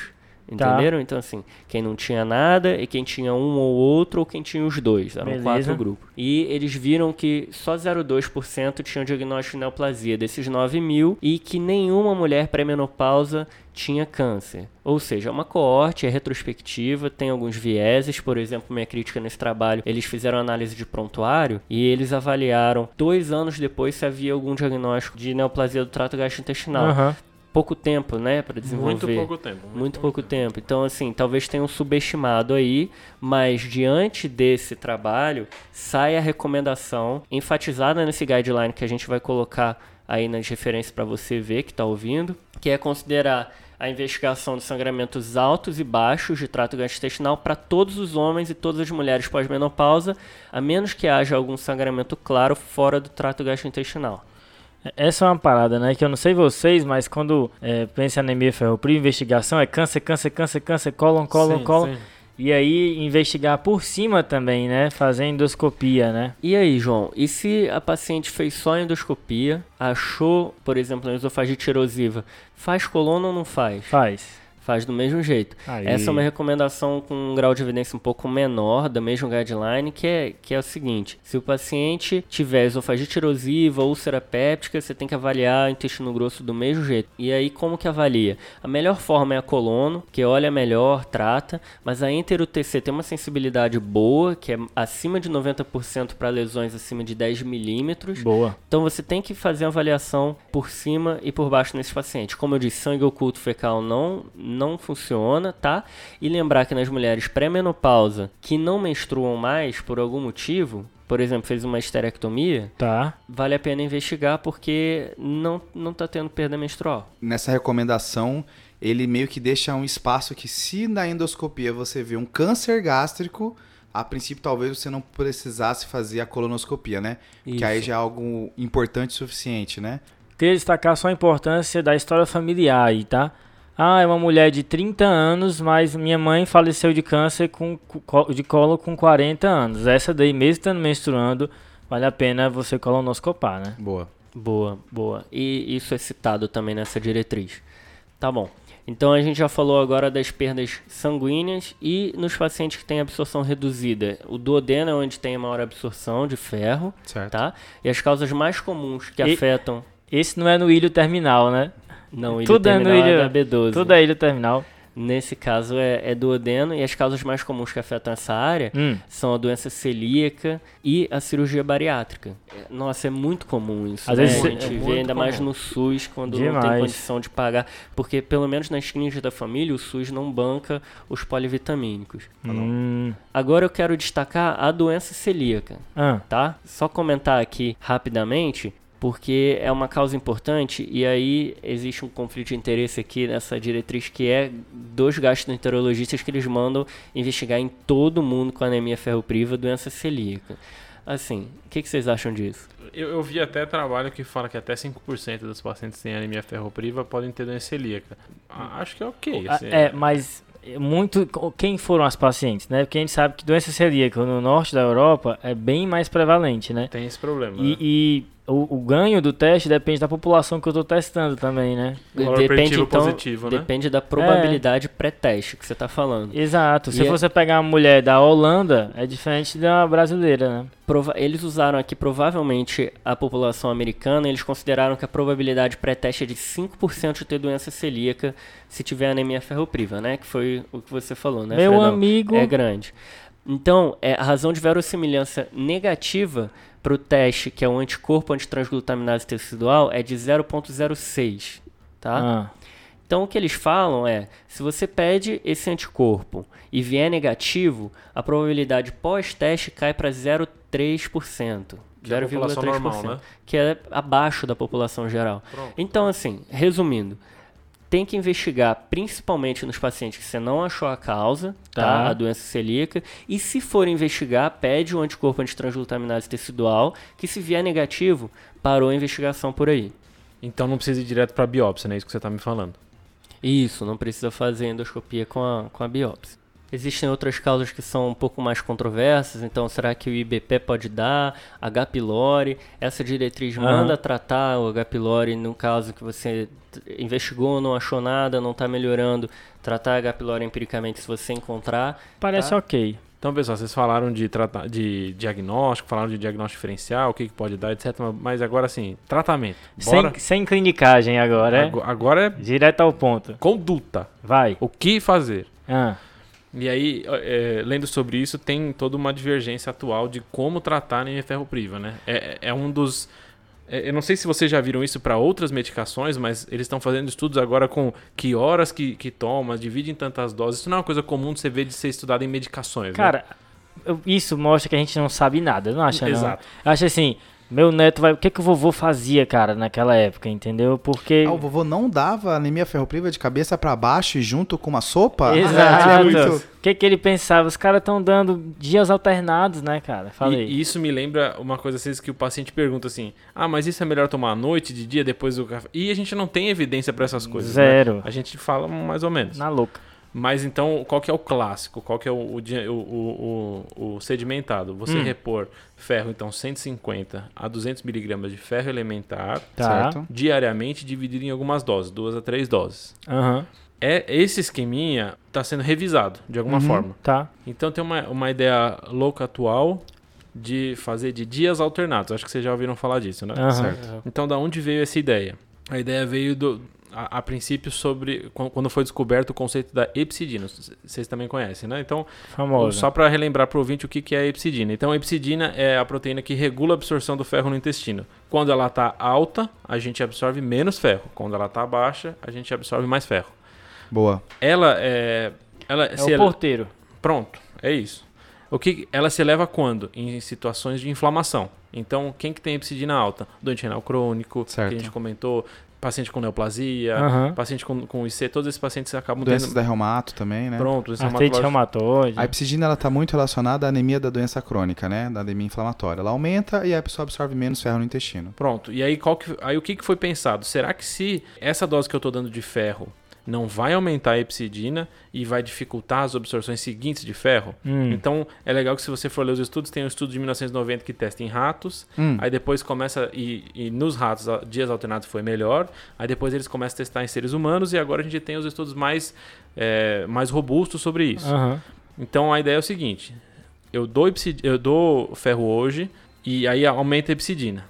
Tá. Entenderam? Então, assim, quem não tinha nada e quem tinha um ou outro ou quem tinha os dois. Eram Beleza. quatro grupos. E eles viram que só 0,2% tinham diagnóstico de neoplasia desses 9 mil e que nenhuma mulher pré-menopausa tinha câncer. Ou seja, é uma coorte, é retrospectiva, tem alguns vieses. Por exemplo, minha crítica nesse trabalho, eles fizeram análise de prontuário e eles avaliaram dois anos depois se havia algum diagnóstico de neoplasia do trato gastrointestinal. Aham. Pouco tempo, né, para desenvolver. Muito pouco tempo. Muito pouco tempo. Então, assim, talvez tenham subestimado aí, mas diante desse trabalho, sai a recomendação enfatizada nesse guideline que a gente vai colocar aí nas referências para você ver que está ouvindo, que é considerar a investigação de sangramentos altos e baixos de trato gastrointestinal para todos os homens e todas as mulheres pós-menopausa, a menos que haja algum sangramento claro fora do trato gastrointestinal. Essa é uma parada, né? Que eu não sei vocês, mas quando é, pensa em anemia ferropriva, investigação é câncer, câncer, câncer, câncer, cólon, cólon, Sim, cólon. sim. E aí investigar por cima também, né? Fazer endoscopia, né? E aí, João, e se a paciente fez só endoscopia, achou, por exemplo, a esofagite erosiva, faz coluna ou não faz? Faz. Faz do mesmo jeito. Aí. Essa é uma recomendação com um grau de evidência um pouco menor da mesma guideline, que é, que é o seguinte: se o paciente tiver esofagite erosiva ou úlcera péptica, você tem que avaliar o intestino grosso do mesmo jeito. E aí, como que avalia? A melhor forma é a colono, que olha melhor, trata, mas a enter-UTC tem uma sensibilidade boa, que é acima de 90% para lesões acima de 10 milímetros. Boa. Então você tem que fazer uma avaliação por cima e por baixo nesses pacientes. Como eu disse, sangue oculto fecal não, não funciona, tá? E lembrar que nas mulheres pré-menopausa que não menstruam mais por algum motivo, por exemplo, fez uma esterectomia, Tá. vale a pena investigar porque não, não tá tendo perda menstrual. Nessa recomendação, ele meio que deixa um espaço que se na endoscopia você vê um câncer gástrico, a princípio talvez você não precisasse fazer a colonoscopia, né? Que aí Isso. já é algo importante o suficiente, né? Queria destacar só a importância da história familiar aí, tá? Ah, é uma mulher de 30 anos, mas minha mãe faleceu de câncer com, co- de colo com 40 anos. Essa daí, mesmo estando menstruando, vale a pena você colonoscopar, né? Boa. Boa, boa. E isso é citado também nessa diretriz. Tá bom. Então a gente já falou agora das perdas sanguíneas e nos pacientes que têm absorção reduzida. O duodeno é onde tem a maior absorção de ferro, Certo. tá? E as causas mais comuns que E- afetam... Esse não é no ilho terminal, né? Não, ilho Tudo é no terminal ilho- é B12. Tudo é ilho terminal. Nesse caso é, é duodeno e as causas mais comuns que afetam essa área Hum. são a doença celíaca e a cirurgia bariátrica. É, Nossa, é muito comum isso. Às né? vezes a é gente vê muito ainda mais comum. no SUS quando não tem Demais. condição de pagar, porque pelo menos nas clínicas da família o SUS não banca os polivitamínicos. Hum. Agora eu quero destacar a doença celíaca, Ah. tá? Só comentar aqui rapidamente, porque é uma causa importante e aí existe um conflito de interesse aqui nessa diretriz que é dos gastroenterologistas que eles mandam investigar em todo mundo com anemia ferropriva doença celíaca. Assim, o que, que vocês acham disso? Eu, eu vi até trabalho que fala que até 5% dos pacientes que têm anemia ferropriva podem ter doença celíaca. Acho que é ok. Assim, É, mas muito. Quem foram as pacientes, né? Porque a gente sabe que doença celíaca no norte da Europa é bem mais prevalente, né? Tem esse problema. E, né? e o, o ganho do teste depende da população que eu tô testando também, né? Valor preditivo positivo, né? depende da probabilidade pré-teste que você está falando. Exato. Se E é- você pegar uma mulher da Holanda, é diferente da brasileira, né? Prova- eles usaram aqui provavelmente a população americana, eles consideraram que a probabilidade pré-teste é de 5% de ter doença celíaca se tiver anemia ferropriva, né? Que foi o que você falou, né? Meu Fredão? amigo. É grande. Então, é, a razão de verossimilhança negativa para o teste, que é o anticorpo antitransglutaminase tecidual, é de 0,06, tá? Ah, Então o que eles falam é, se você pede esse anticorpo e vier negativo, a probabilidade pós-teste cai para 0,3%. Que é a população 0,3%, normal, né? que é abaixo da população geral. Pronto. Então assim, resumindo, tem que investigar principalmente nos pacientes que você não achou a causa, tá? Tá. A doença celíaca. E se for investigar, pede o anticorpo antitransglutaminase tecidual, que se vier negativo, parou a investigação por aí. Então não precisa ir direto pra biópsia, né? Isso que você tá me falando. Isso, não precisa fazer endoscopia com a, com a biópsia. Existem outras causas que são um pouco mais controversas, então será que o IBP pode dar? H. pylori, essa diretriz Aham. manda tratar o H. pylori no caso que você investigou, não achou nada, não está melhorando, tratar H. pylori empiricamente se você encontrar. parece Tá. ok. Então, pessoal, vocês falaram de, trata- de diagnóstico, falaram de diagnóstico diferencial, o que, que pode dar, etc. Mas agora, assim, tratamento. Bora? Sem, sem clinicagem agora, é? Ago- Agora é Direto ao ponto. conduta. Vai. O que fazer? Ah, E aí, é, lendo sobre isso, tem toda uma divergência atual de como tratar a anemia ferropriva, né? É, é um dos... é, eu não sei se vocês já viram isso para outras medicações, mas eles estão fazendo estudos agora com que horas que, que toma, divide em tantas doses. Isso não é uma coisa comum de você ver de ser estudado em medicações, né? cara, eu- isso mostra que a gente não sabe nada, não acha não? Exato. Acho assim, meu neto vai... O que que o vovô fazia, cara, naquela época, entendeu? Porque... Ah, o vovô não dava anemia ferropriva de cabeça pra baixo e junto com uma sopa? Exato. Ah, é muito- O que que ele pensava? Os caras estão dando dias alternados, né, cara? Falei. E, e isso me lembra uma coisa às vezes que o paciente pergunta assim: ah, mas isso é melhor tomar à noite, de dia, depois do café? E a gente não tem evidência para essas coisas. né? Zero. A gente fala mais ou menos. Na louca. Mas então, qual que é o clássico? Qual que é o, o, o- o- o sedimentado? Você Hum. repor ferro, então 150 a 200 miligramas de ferro elementar Tá. Certo. diariamente, dividido em algumas doses, duas a três doses. Aham. É, esse esqueminha está sendo revisado de alguma Uhum. forma. Tá. Então tem uma, uma ideia louca atual de fazer de dias alternados. Acho que vocês já ouviram falar disso, né? Aham. Certo. Então, da onde veio essa ideia? A ideia veio do, a, a princípio sobre quan- quando foi descoberto o conceito da epsidina. Vocês também conhecem, né? Então, Famosa. só para relembrar para o ouvinte o que, que é a epsidina. Então, a epsidina é a proteína que regula a absorção do ferro no intestino. Quando ela está alta, a gente absorve menos ferro. Quando ela está baixa, a gente absorve mais ferro. Boa. Ela é. Ela É se o porteiro. Pronto, é isso. O que ela se eleva quando? Em situações de inflamação. Então, quem que tem epsidina alta? Doente renal crônico, Certo. que a gente comentou, paciente com neoplasia, Aham. paciente com, com IC, todos esses pacientes acabam Doenças tendo... da reumato também, né? Pronto, Artrite reumatoide. A epsidina ela está muito relacionada à anemia da doença crônica, né? Da anemia inflamatória. Ela aumenta e a pessoa absorve menos ferro no intestino. Pronto, e aí, qual que, aí o que, que foi pensado? Será que se essa dose que eu estou dando de ferro não vai aumentar a epsidina e vai dificultar as absorções seguintes de ferro? Hum. Então, é legal que se você for ler os estudos, tem um estudo de 1990 que testa em ratos, Hum. aí depois começa, e, e nos ratos, dias alternados foi melhor, aí depois eles começam a testar em seres humanos, e agora a gente tem os estudos mais, é, mais robustos sobre isso. Aham. Então, a ideia é o seguinte, eu dou, eu dou ferro hoje, e aí aumenta a epsidina.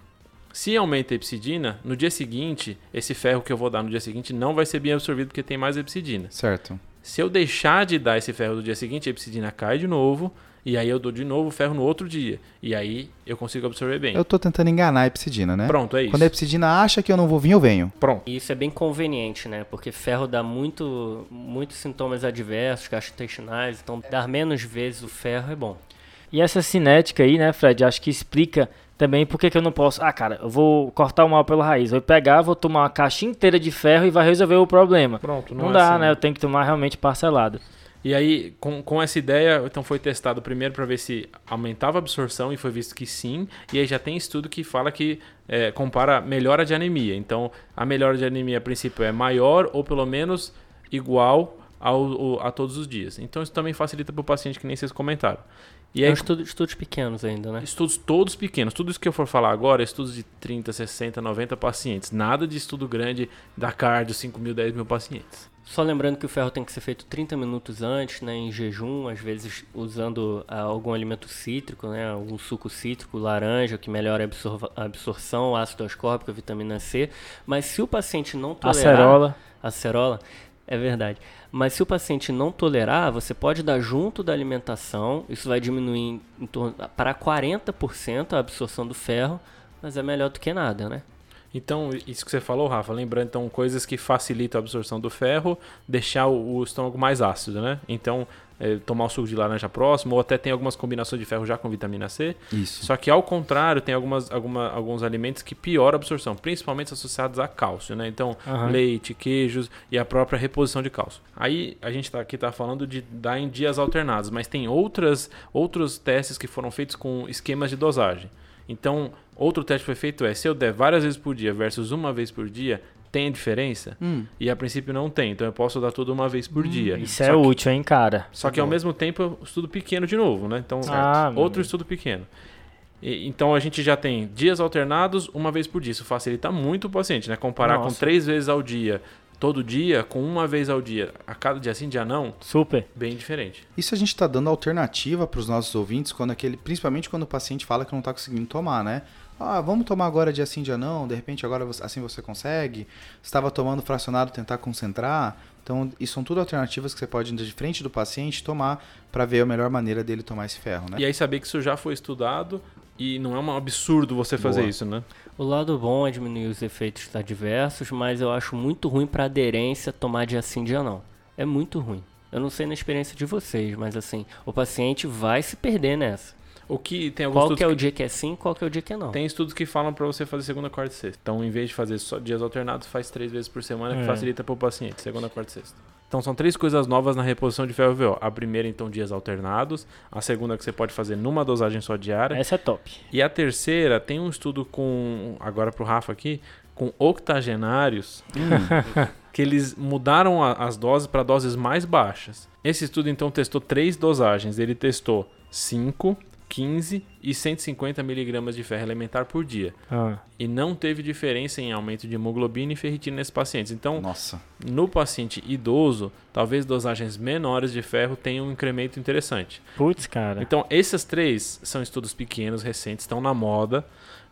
Se aumenta a epsidina, no dia seguinte, esse ferro que eu vou dar no dia seguinte não vai ser bem absorvido porque tem mais epsidina. Certo. Se eu deixar de dar esse ferro no dia seguinte, a epsidina cai de novo, e aí eu dou de novo o ferro no outro dia. E aí eu consigo absorver bem. Eu tô tentando enganar a epsidina, né? Pronto, é isso. Quando a epsidina acha que eu não vou vir, eu venho. Pronto. E isso é bem conveniente, né? Porque ferro dá muito, muitos sintomas adversos, gastrointestinais, então dar menos vezes o ferro é bom. E essa cinética aí, né, Fred, acho que explica também por que que eu não posso. Ah, cara, eu vou cortar o mal pela raiz. Vou pegar, vou tomar uma caixa inteira de ferro e vai resolver o problema. Pronto, Não, é dá, assim. né? Eu tenho que tomar realmente parcelado. E aí, com, com essa ideia, então foi testado primeiro para ver se aumentava a absorção e foi visto que sim. E aí já tem estudo que fala que é, compara melhora de anemia. Então, a melhora de anemia, a princípio, é maior ou pelo menos igual ao, ao- a todos os dias. Então, isso também facilita para o paciente, que nem vocês comentaram. E É aí, estudo, estudos pequenos ainda, né? Estudos todos pequenos. Tudo isso que eu for falar agora é estudos de 30, 60, 90 pacientes. Nada de estudo grande da cardio, 5 mil, 10 mil pacientes. Só lembrando que o ferro tem que ser feito 30 minutos antes, né, em jejum, às vezes usando ah, algum alimento cítrico, né, algum suco cítrico, laranja, que melhora a, absorva- a absorção, ácido ascórbico, vitamina C. Mas se o paciente não tolerar... Acerola. Acerola, é verdade. Mas se o paciente não tolerar, você pode dar junto da alimentação, isso vai diminuir em, torno para 40% a absorção do ferro, mas é melhor do que nada, né? Então, isso que você falou, Rafa, lembrando então coisas que facilitam a absorção do ferro, deixar o, o estômago mais ácido, né? Então, é, tomar o suco de laranja próximo, ou até tem algumas combinações de ferro já com vitamina C. Isso. Só que ao contrário, tem algumas, alguma, alguns alimentos que pioram a absorção, principalmente associados a cálcio, né? Então, Aham. leite, queijos e a própria reposição de cálcio. Aí a gente tá, aqui está falando de dar em dias alternados, mas tem outras, outros testes que foram feitos com esquemas de dosagem. Então, outro teste que foi feito é, se eu der várias vezes por dia versus uma vez por dia, tem diferença? Hum. E a princípio não tem, então eu posso dar tudo uma vez por dia. Isso Só é que- útil, hein, cara? só que ao mesmo tempo, eu estudo pequeno de novo, né? Então, Ah, meu outro estudo pequeno. E- então a gente já tem dias alternados, uma vez por dia. Isso facilita muito o paciente, né? Comparar com Nossa. três vezes ao dia, todo dia, com uma vez ao dia, a cada dia sim, dia não, Super. bem diferente. Isso a gente está dando alternativa para os nossos ouvintes, quando aquele, principalmente quando o paciente fala que não está conseguindo tomar, né? Ah, vamos tomar agora dia sim, dia não, de repente agora você- assim você consegue. Estava tomando fracionado, tentar concentrar. Então, isso são tudo alternativas que você pode, de frente do paciente, tomar para ver a melhor maneira dele tomar esse ferro, né? E aí saber que isso já foi estudado e não é um absurdo você fazer Boa. isso, né? O lado bom é diminuir os efeitos adversos, mas eu acho muito ruim para aderência tomar dia sim, dia não. É muito ruim. Eu não sei na experiência de vocês, mas assim, o paciente vai se perder nessa. O que tem alguns Qual que é o dia que é sim, qual que é o dia que é não. Tem estudos que falam para você fazer segunda, quarta e sexta. Então, em vez de fazer só dias alternados, faz três vezes por semana, que É. facilita para o paciente, segunda, quarta e sexta. Então, são três coisas novas na reposição de ferro VO. A primeira, então, dias alternados. A segunda, que você pode fazer numa dosagem só diária. Essa é top. E a terceira, tem um estudo com, agora pro Rafa aqui, com octogenários, que eles mudaram a- as doses para doses mais baixas. Esse estudo, então, testou três dosagens. Ele testou 5, 15 e 150 miligramas de ferro elementar por dia. Ah, E não teve diferença em aumento de hemoglobina e ferritina nesses pacientes. Então, Nossa. no paciente idoso, talvez dosagens menores de ferro tenham um incremento interessante. Putz, cara. Então, esses três são estudos pequenos, recentes, estão na moda,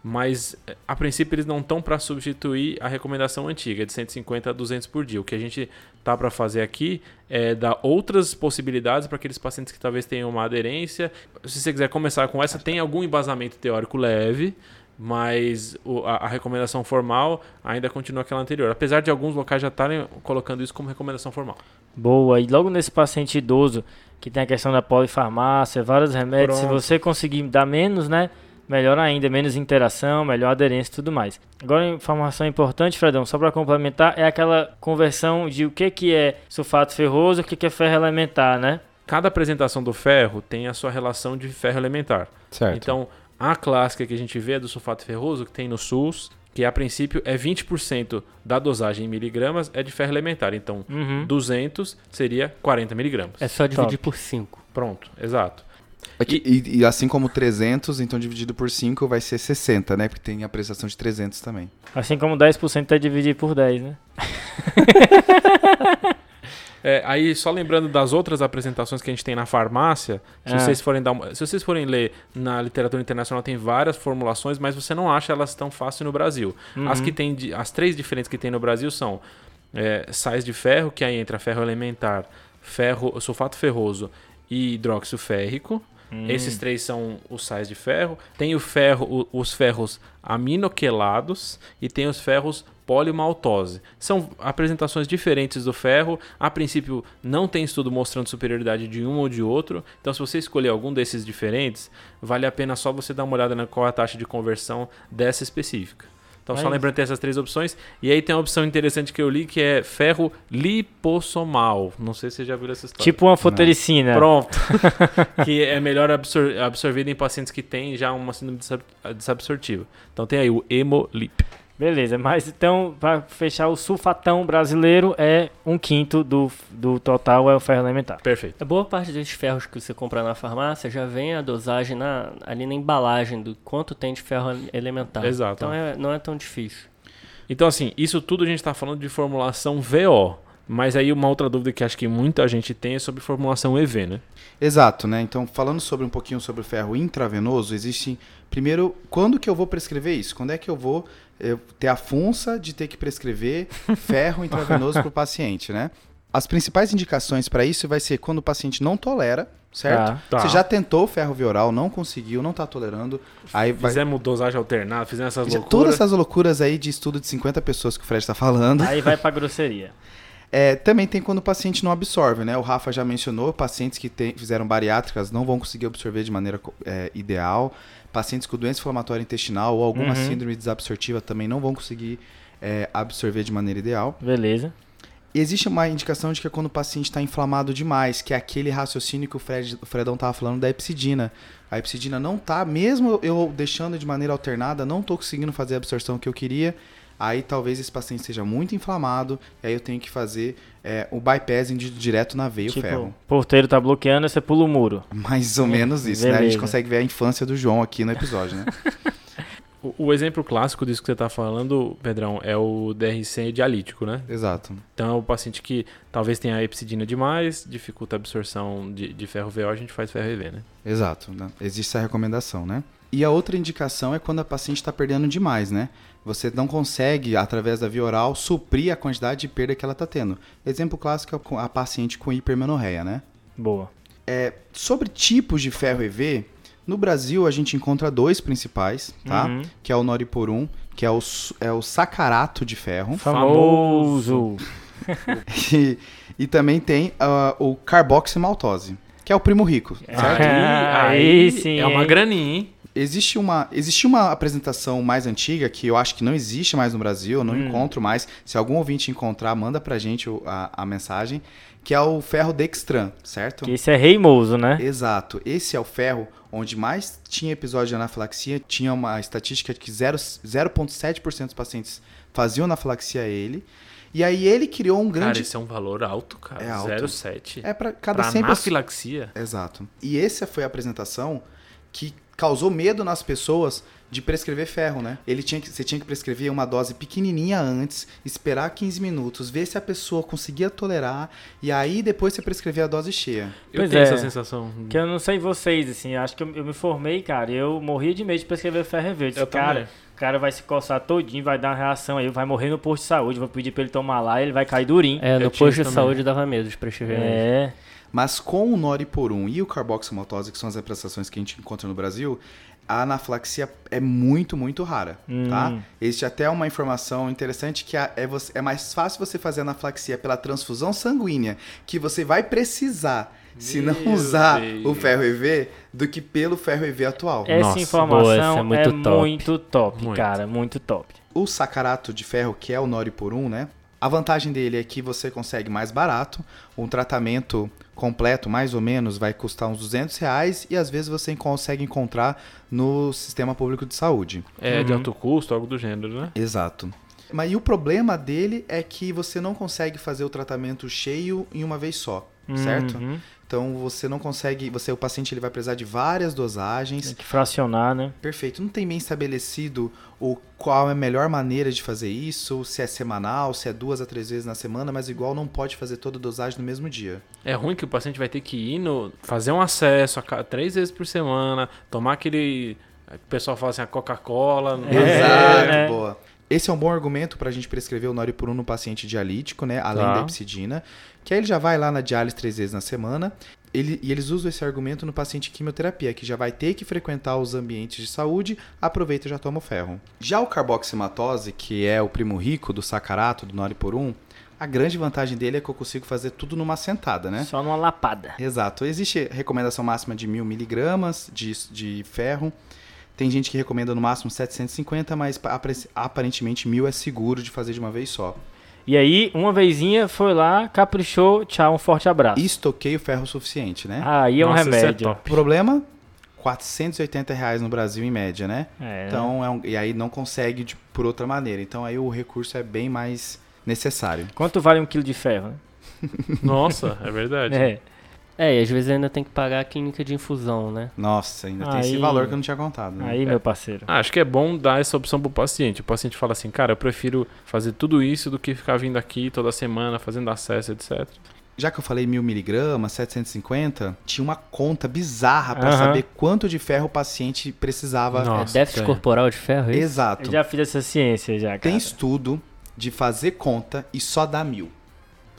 mas a princípio eles não estão para substituir a recomendação antiga de 150 a 200 por dia. O que a gente tá para fazer aqui é dar outras possibilidades para aqueles pacientes que talvez tenham uma aderência. Se você quiser começar com essa, tem algum embasamento teórico leve, mas a, recomendação formal ainda continua aquela anterior. Apesar de alguns locais já estarem colocando isso como recomendação formal. Boa. E logo nesse paciente idoso, que tem a questão da polifarmácia, vários remédios, se Pronto. você conseguir dar menos, né? Melhor ainda, menos interação, melhor aderência e tudo mais. Agora, informação importante, Fredão, só para complementar, é aquela conversão de o que, que é sulfato ferroso e o que, que é ferro elementar, né? Cada apresentação do ferro tem a sua relação de ferro elementar. Certo. Então, a clássica que a gente vê é do sulfato ferroso, que tem no SUS, que a princípio é 20% da dosagem em miligramas é de ferro elementar. Então, Uhum. 200 seria 40 miligramas. É só dividir Top. por 5. Pronto, exato. Aqui- e, e assim como 300, então dividido por 5 vai ser 60, né? Porque tem a prestação de 300 também. Assim como 10% é dividido por 10, né? É, aí, só lembrando das outras apresentações que a gente tem na farmácia, se, Ah. vocês forem dar uma- se vocês forem ler na literatura internacional, tem várias formulações, mas você não acha elas tão fácil no Brasil. As Uhum. que tem, as três diferentes que tem no Brasil são é, sais de ferro, que aí entra ferro elementar, ferro, sulfato ferroso e hidróxido férrico. Hum. Esses três são os sais de ferro. Tem o ferro, o- os ferros aminoquelados e tem os ferros polimaltose. São apresentações diferentes do ferro. A princípio, não tem estudo mostrando superioridade de um ou de outro. Então, se você escolher algum desses diferentes, vale a pena só você dar uma olhada na qual é a taxa de conversão dessa específica. Então, só Mas- lembrando que tem essas três opções. E aí tem uma opção interessante que eu li que é ferro lipossomal. Não sei se você já viu essa história. Tipo uma fotericina. Pronto. que é melhor absor absorvido em pacientes que têm já uma síndrome desab- desabsortiva. Então tem aí o Hemolip. Beleza, mas então, para fechar, o sulfatão brasileiro é um quinto do, do total, é o ferro elementar. Perfeito. A boa parte desses ferros que você compra na farmácia já vem a dosagem na, ali na embalagem do quanto tem de ferro elementar. Exato. Então é- não é tão difícil. Então, assim, isso tudo a gente está falando de formulação VO. Mas aí uma outra dúvida que acho que muita gente tem é sobre formulação EV, né? Exato, né? Então, falando sobre um pouquinho sobre o ferro intravenoso, existe primeiro, quando que eu vou prescrever isso? Quando é que eu vou eh, ter a funça de ter que prescrever ferro intravenoso para o paciente, né? As principais indicações para isso vai ser quando o paciente não tolera, certo? Tá. Tá. Você já tentou ferro via oral, não conseguiu, não está tolerando, aí vai Fizemos dosagem alternada, fizemos essas loucuras. Todas essas loucuras aí de estudo de 50 pessoas que o Fred está falando. Aí vai pra grosseria. É, também tem quando o paciente não absorve, né? O Rafa já mencionou, pacientes que tem- fizeram bariátricas não vão conseguir absorver de maneira é, ideal. Pacientes com doença inflamatória intestinal ou alguma Uhum. síndrome desabsortiva também não vão conseguir é, absorver de maneira ideal. Beleza. Existe uma indicação de que é quando o paciente está inflamado demais, que é aquele raciocínio que o, Fred, o Fredão estava falando da epsidina. A epsidina não tá, mesmo eu deixando de maneira alternada, não estou conseguindo fazer a absorção que eu queria. Aí talvez esse paciente seja muito inflamado, e aí eu tenho que fazer é, o bypassing de- direto na veia, o tipo, ferro. o porteiro tá bloqueando, você pula o muro. Mais ou menos isso, né? A gente Beleza. consegue ver a infância do João aqui no episódio, né? O, o exemplo clássico disso que você está falando, Pedrão, é o DRC dialítico, né? Exato. Então, o paciente que talvez tenha epsidina demais, dificulta a absorção de, de ferro VO, a gente faz ferro EV, né? Exato, né? existe essa recomendação, né? E a outra indicação é quando a paciente está perdendo demais, né? Você não consegue, através da via oral, suprir a quantidade de perda que ela está tendo. Exemplo clássico é com a paciente com hipermenorreia, né? Boa. Sobre tipos de ferro EV, no Brasil a gente encontra dois principais, tá? Uhum. Que é o noriporum, que é o, é o sacarato de ferro. Famoso. e, e também tem ah, o carboximaltose, que é o primo rico, certo? Aí sim, É uma graninha, hein? Existe uma, existe uma apresentação mais antiga que eu acho que não existe mais no Brasil, eu não Hum. encontro mais. Se algum ouvinte encontrar, manda pra gente a, a mensagem, que é o ferro dextran, certo? Que esse é reimoso, né? Exato. Esse é o ferro onde mais tinha episódio de anafilaxia, tinha uma estatística de que zero- 0,7% dos pacientes faziam anafilaxia a ele. E aí ele criou um Cara, grande... esse é um valor alto, cara. É alto. 0,7. É para cada Pra 100 pessoas... anafilaxia? Exato. E essa foi a apresentação que causou medo nas pessoas de prescrever ferro, né? Ele tinha que, você tinha que prescrever uma dose pequenininha antes, esperar 15 minutos, ver se a pessoa conseguia tolerar e aí depois você prescrever a dose cheia. Eu Pois tenho é. essa sensação. Que eu não sei vocês, assim, acho que eu, eu me formei, cara, e eu morria de medo de prescrever ferro verde. Eu cara, também. o cara vai se coçar todinho, vai dar uma reação aí, vai morrer no posto de saúde, vou pedir pra ele tomar lá, ele vai cair durinho. É, no posto de também. saúde dava medo de prescrever. É, Mas com o noriporum e o carboximaltose, que são as prestações que a gente encontra no Brasil, a anafilaxia é muito, muito rara, tá? Hum. Existe até uma informação interessante que a- é, você- é mais fácil você fazer anafilaxia pela transfusão sanguínea, que você vai precisar, se não usar Deus. o ferro EV, do que pelo ferro EV atual. Essa Nossa, informação boa, essa é é muito muito top. top, Muito. cara. Muito top. O sacarato de ferro, que é o noriporum, né? A vantagem dele é que você consegue mais barato. Um tratamento completo, mais ou menos, vai custar uns 200 reais e às vezes você consegue encontrar no sistema público de saúde. É de Uhum. alto custo, algo do gênero, né? Exato. Mas e o problema dele é que você não consegue fazer o tratamento cheio em uma vez só, certo? Então você não consegue, você o paciente ele vai precisar de várias dosagens. Tem que fracionar, né? Perfeito. Não tem bem estabelecido o qual é a melhor maneira de fazer isso, se é semanal, se é duas a três vezes na semana, mas igual não pode fazer toda a dosagem no mesmo dia. É ruim que o paciente vai ter que ir no. fazer um acesso a três vezes por semana, tomar aquele. O pessoal fala assim, a Coca-Cola. É, Exato, né? boa. Esse é um bom argumento para a gente prescrever o noripurum no paciente dialítico, né? Além Tá. da epsidina. Que aí ele já vai lá na diálise três vezes na semana. Ele- e eles usam esse argumento no paciente quimioterapia, que já vai ter que frequentar os ambientes de saúde, aproveita e já toma o ferro. Já o carboximatose, que é o primo rico do sacarato, do noripurum, a grande vantagem dele é que eu consigo fazer tudo numa sentada, né? Só numa lapada. Exato. Existe recomendação máxima de mil miligramas de, de ferro. Tem gente que recomenda no máximo 750, mas aparentemente mil é seguro de fazer de uma vez só. E aí, uma vezinha, foi lá, caprichou, tchau, um forte abraço. E estoquei o ferro suficiente, né? Aí é um Nossa, é remédio. top. Problema? 480 reais no Brasil em média, né? É, Então, é um- e aí não consegue de- por outra maneira. Então aí o recurso é bem mais necessário. Quanto vale um quilo de ferro, né? Nossa, é verdade. É. É, e às vezes ainda tem que pagar a clínica de infusão, né? Nossa, ainda tem esse Aí- valor que eu não tinha contado. Né? Aí, meu parceiro. Ah, acho que é bom dar essa opção pro paciente. O paciente fala assim, cara, eu prefiro fazer tudo isso do que ficar vindo aqui toda semana, fazendo acesso, etc. Já que eu falei mil miligramas, 750, tinha uma conta bizarra para Aham. saber quanto de ferro o paciente precisava. Nossa, é déficit tem. corporal de ferro, é isso? Exato. Eu já fiz essa ciência, já, cara. Tem estudo de fazer conta e só dá mil.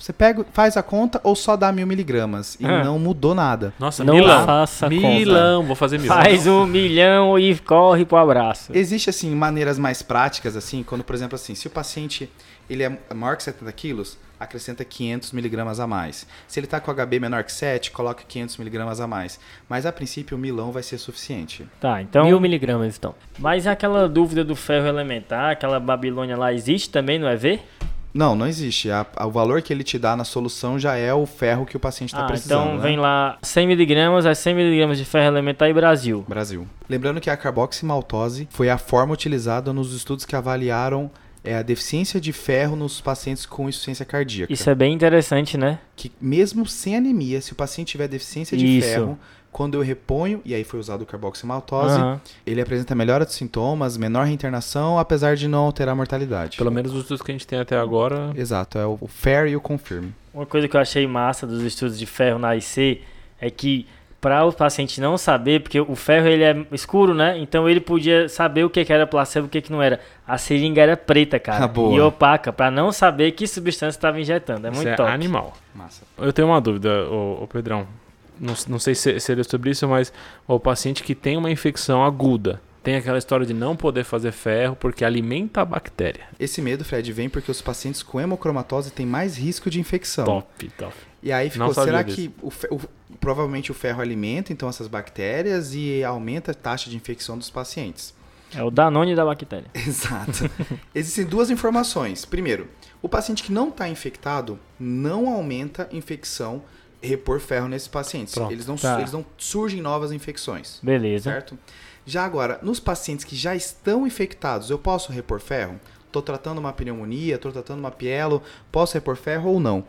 Você pega, faz a conta ou só dá mil miligramas e Ah. não mudou nada. Nossa, Não milão. faça milão, vou fazer milão. Faz um milhão e corre pro abraço. Existe assim maneiras mais práticas assim, quando por exemplo assim, se o paciente ele é maior que 70 quilos, acrescenta 500 miligramas a mais. Se ele está com HB menor que 7, coloca 500 miligramas a mais. Mas a princípio o milão vai ser suficiente. Tá, então. Mil miligramas, então. Mas aquela dúvida do ferro elementar, aquela Babilônia lá, existe também no EV? Não, não existe. A- a- o valor que ele te dá na solução já é o ferro que o paciente está ah, precisando. então né? vem lá 100 miligramas, é 100 miligramas de ferro elementar e Brasil. Brasil. Lembrando que a carboximaltose foi a forma utilizada nos estudos que avaliaram é, a deficiência de ferro nos pacientes com insuficiência cardíaca. Isso é bem interessante, né? Que mesmo sem anemia, se o paciente tiver deficiência de Isso. ferro, quando eu reponho, e aí foi usado o carboximaltose, Aham. ele apresenta melhora dos sintomas, menor reinternação, apesar de não alterar a mortalidade. Pelo menos os estudos que a gente tem até agora. Exato, é o o FAIR e o CONFIRM. Uma coisa que eu achei massa dos estudos de ferro na IC é que para o paciente não saber, porque o ferro ele é escuro, né? Então ele podia saber o que, que era placebo e o que, que não era. A seringa era preta, cara. Ah. E opaca, para não saber que substância estava injetando. É Isso muito é top. animal. Massa. Eu tenho uma dúvida, ô, ô Pedrão. Não, não sei se seria sobre isso, mas o paciente que tem uma infecção aguda tem aquela história de não poder fazer ferro porque alimenta a bactéria. Esse medo, Fred, vem porque os pacientes com hemocromatose têm mais risco de infecção. Top, top. E aí ficou, será disso. que o, o- provavelmente o ferro alimenta então essas bactérias e aumenta a taxa de infecção dos pacientes? É o Danone da bactéria. Exato. Existem duas informações. Primeiro, o paciente que não está infectado não aumenta infecção repor ferro nesses pacientes. Pronto. Eles não, Tá. eles não surgem novas infecções, Beleza. certo? Já agora, nos pacientes que já estão infectados, eu posso repor ferro? Estou tratando uma pneumonia, estou tratando uma pielo, posso repor ferro ou não?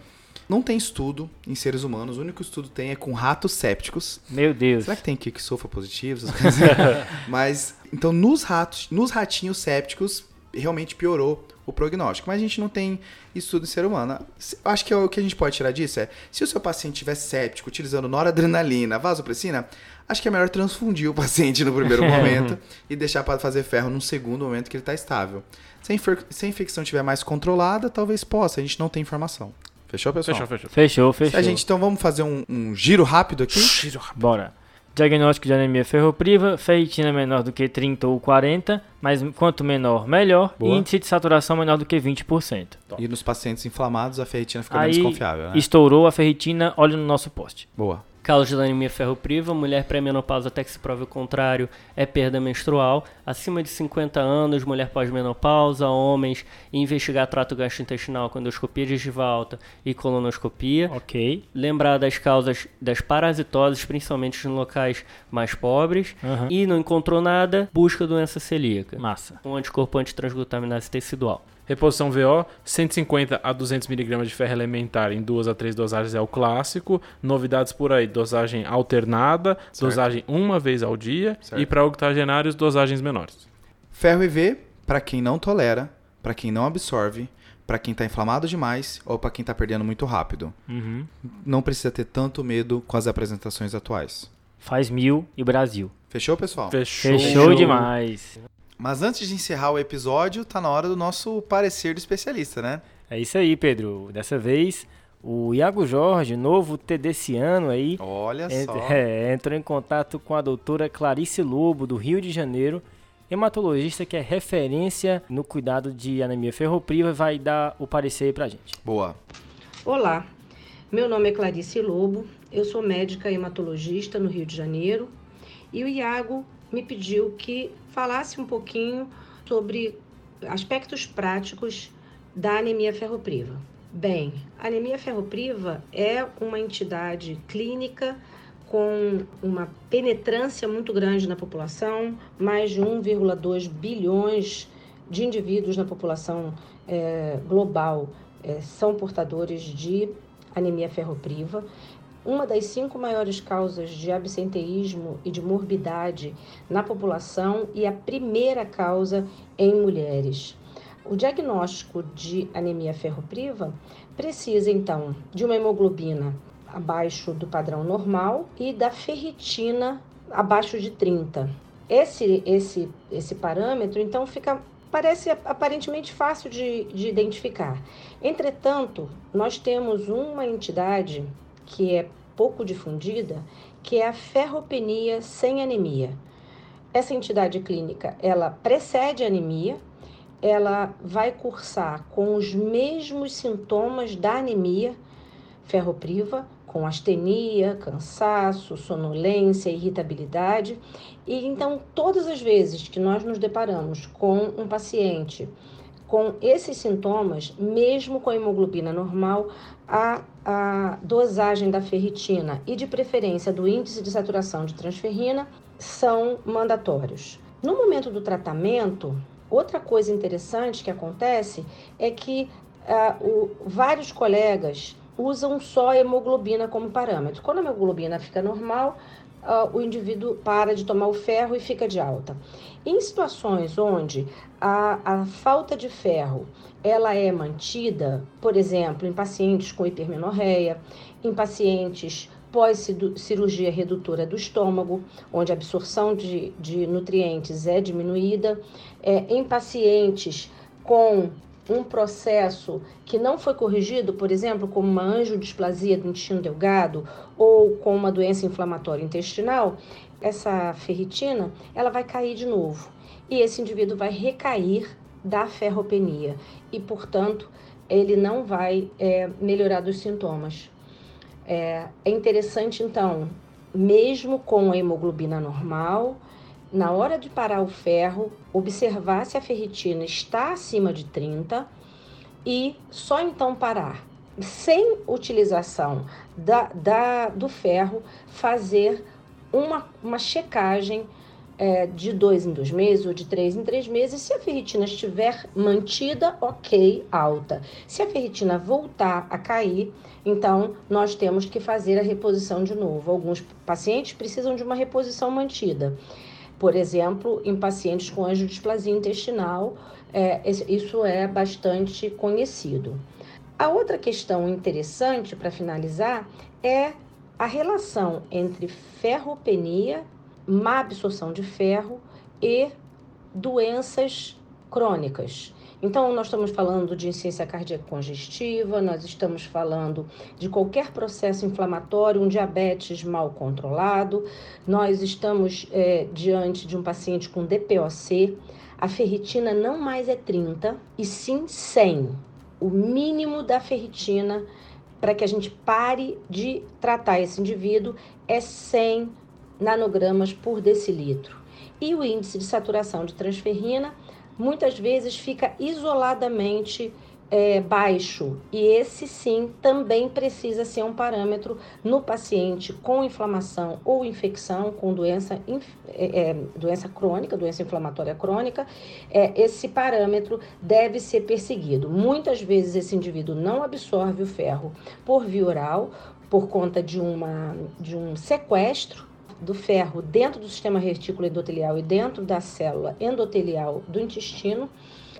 Não tem estudo em seres humanos, o único estudo tem é com ratos sépticos. Meu Deus. Será que tem que sofra positivo? essas coisas? Mas, então, nos ratos, nos ratinhos sépticos, realmente piorou o prognóstico. Mas a gente não tem estudo em ser humano. Acho que é o que a gente pode tirar disso é, se o seu paciente estiver séptico, utilizando noradrenalina, vasopressina, acho que é melhor transfundir o paciente no primeiro momento e deixar para fazer ferro num segundo momento que ele está estável. Se a, infer- se a infecção estiver mais controlada, talvez possa, a gente não tem informação. Fechou, pessoal? Fechou, fechou. Fechou, fechou. A gente, então vamos fazer um, um giro rápido aqui? Giro rápido. Bora. Diagnóstico de anemia ferropriva, ferritina menor do que 30 ou 40, mas quanto menor, melhor. Boa. E índice de saturação menor do que 20%. E nos pacientes inflamados, a ferritina fica Aí, menos confiável, né? Estourou a ferritina, olha no nosso poste. Boa. Causa da anemia ferropriva, mulher pré-menopausa até que se prove o contrário, é perda menstrual. Acima de 50 anos, mulher pós-menopausa, homens, investigar trato gastrointestinal com endoscopia gengiva alta e colonoscopia. Ok. Lembrar das causas das parasitoses, principalmente em locais mais pobres. Aham. E não encontrou nada, busca doença celíaca. Massa. Um anticorpo antitransglutaminase tecidual. Reposição VO, 150 a 200 mg de ferro elementar em duas a três dosagens é o clássico. Novidades por aí, dosagem alternada, Certo. dosagem uma vez ao dia Certo. e para octogenários, dosagens menores. Ferro IV, para quem não tolera, para quem não absorve, para quem tá inflamado demais ou para quem tá perdendo muito rápido. Uhum. Não precisa ter tanto medo com as apresentações atuais. Faz mil e Brasil. Fechou, pessoal? Fechou. Fechou demais. Mas antes de encerrar o episódio, tá na hora do nosso parecer do especialista, né? É isso aí, Pedro. Dessa vez, o Iago Jorge, novo TDCiano aí, Olha ent- só. é, entrou em contato com a doutora Clarice Lobo, do Rio de Janeiro, hematologista que é referência no cuidado de anemia ferropriva, e vai dar o parecer aí pra gente. Boa. Olá, meu nome é Clarice Lobo, eu sou médica hematologista no Rio de Janeiro e o Iago me pediu que falasse um pouquinho sobre aspectos práticos da anemia ferropriva. Bem, a anemia ferropriva é uma entidade clínica com uma penetrância muito grande na população, mais de 1,2 bilhões de indivíduos na população eh, global eh, são portadores de anemia ferropriva. Uma das cinco maiores causas de absenteísmo e de morbidade na população e a primeira causa em mulheres. O diagnóstico de anemia ferropriva precisa então de uma hemoglobina abaixo do padrão normal e da ferritina abaixo de 30. Esse, esse, esse parâmetro então fica parece aparentemente fácil de, de identificar. Entretanto, nós temos uma entidade que é pouco difundida, que é a ferropenia sem anemia. Essa entidade clínica, ela precede a anemia, ela vai cursar com os mesmos sintomas da anemia ferropriva, com astenia, cansaço, sonolência, irritabilidade. E então, todas as vezes que nós nos deparamos com um paciente com esses sintomas, mesmo com a hemoglobina normal, a, a dosagem da ferritina e de preferência do índice de saturação de transferrina são mandatórios. No momento do tratamento, outra coisa interessante que acontece é que o, vários colegas usam só hemoglobina como parâmetro. Quando a hemoglobina fica normal, uh, o indivíduo para de tomar o ferro e fica de alta. Em situações onde a, a falta de ferro ela é mantida, por exemplo, em pacientes com hipermenorreia, em pacientes pós-cirurgia redutora do estômago, onde a absorção de, de nutrientes é diminuída, é, em pacientes com um processo que não foi corrigido, por exemplo, como uma angiodisplasia do intestino delgado ou com uma doença inflamatória intestinal, essa ferritina ela vai cair de novo e esse indivíduo vai recair da ferropenia e, portanto, ele não vai é, melhorar dos sintomas. É, é interessante, então, mesmo com a hemoglobina normal, na hora de parar o ferro, observar se a ferritina está acima de 30 e só então parar. Sem utilização da, da, do ferro, fazer uma, uma checagem é, de dois em dois meses ou de três em três meses. Se a ferritina estiver mantida, ok, alta. Se a ferritina voltar a cair, então nós temos que fazer a reposição de novo. Alguns pacientes precisam de uma reposição mantida. Por exemplo, em pacientes com angiodisplasia intestinal, é, isso é bastante conhecido. A outra questão interessante para finalizar é a relação entre ferropenia, má absorção de ferro e doenças crônicas. Então, nós estamos falando de insuficiência cardíaca congestiva, nós estamos falando de qualquer processo inflamatório, um diabetes mal controlado, nós estamos é, diante de um paciente com DPOC. A ferritina não mais é 30, e sim 100. O mínimo da ferritina para que a gente pare de tratar esse indivíduo é 100 nanogramas por decilitro. E o índice de saturação de transferrina muitas vezes fica isoladamente é, baixo, e esse sim também precisa ser um parâmetro no paciente com inflamação ou infecção, com doença, é, é, doença crônica, doença inflamatória crônica, é, esse parâmetro deve ser perseguido. Muitas vezes esse indivíduo não absorve o ferro por via oral, por conta de, uma, de um sequestro do ferro dentro do sistema retículo endotelial e dentro da célula endotelial do intestino,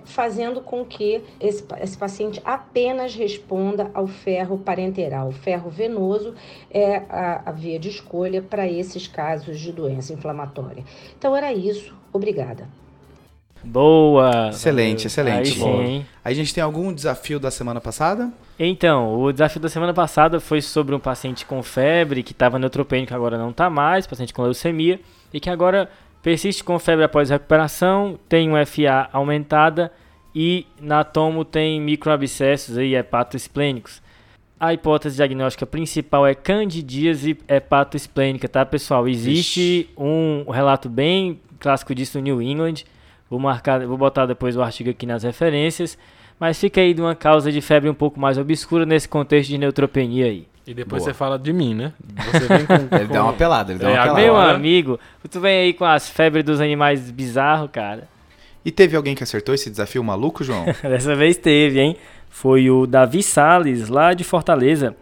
fazendo com que esse, esse paciente apenas responda ao ferro parenteral. O ferro venoso é a, a via de escolha para esses casos de doença inflamatória. Então era isso. Obrigada. Boa! Excelente, excelente. Aí sim. Aí a gente tem algum desafio da semana passada? Então, o desafio da semana passada foi sobre um paciente com febre que estava neutropênico, agora não está mais, paciente com leucemia, e que agora persiste com febre após recuperação, tem um FA aumentada e na tomo tem microabscessos e hepatoesplênicos. A hipótese diagnóstica principal é candidíase hepatoesplênica, tá, pessoal? Existe um relato bem clássico disso no New England, Vou marcar, vou botar depois o artigo aqui nas referências, mas fica aí de uma causa de febre um pouco mais obscura nesse contexto de neutropenia aí. E depois Boa. você fala de mim, né? Você vem com, Ele dá uma pelada, ele dá É, uma pelada. Meu amigo, tu vem aí com as febres dos animais bizarros, cara. E teve alguém que acertou esse desafio maluco, João? Dessa vez teve, hein? Foi o Davi Sales, lá de Fortaleza.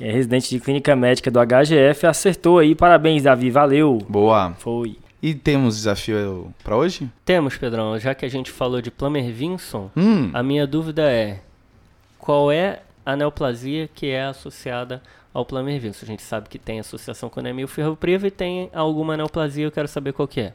É residente de clínica médica do HGF. Acertou aí. Parabéns, Davi. Valeu. Boa. Foi. E temos desafio pra hoje? Temos, Pedrão, já que a gente falou de Plummer Vinson, Hum, a minha dúvida é: qual é a neoplasia que é associada ao Plummer Vinson? A gente sabe que tem associação com anemia ferropriva e tem alguma neoplasia, eu quero saber qual que é.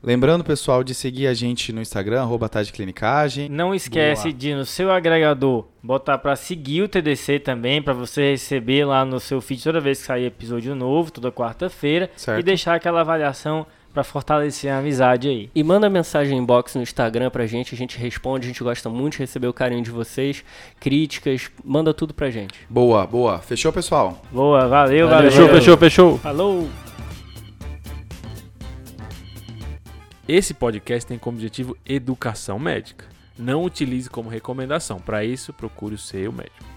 lembrando, pessoal, de seguir a gente no Instagram, arroba Tadclinicagem. Não esquece Boa. de no seu agregador botar para seguir o TDC também, para você receber lá no seu feed toda vez que sair episódio novo, toda quarta-feira, Certo. e deixar aquela avaliação para fortalecer a amizade aí. E manda mensagem inbox no Instagram pra gente, a gente responde, a gente gosta muito de receber o carinho de vocês, críticas, manda tudo pra gente. Boa, boa. Fechou, pessoal? Boa, valeu, Valeu, valeu. Fechou, fechou, fechou. Falou. Esse podcast tem como objetivo educação médica. Não utilize como recomendação. Para isso, procure o seu médico.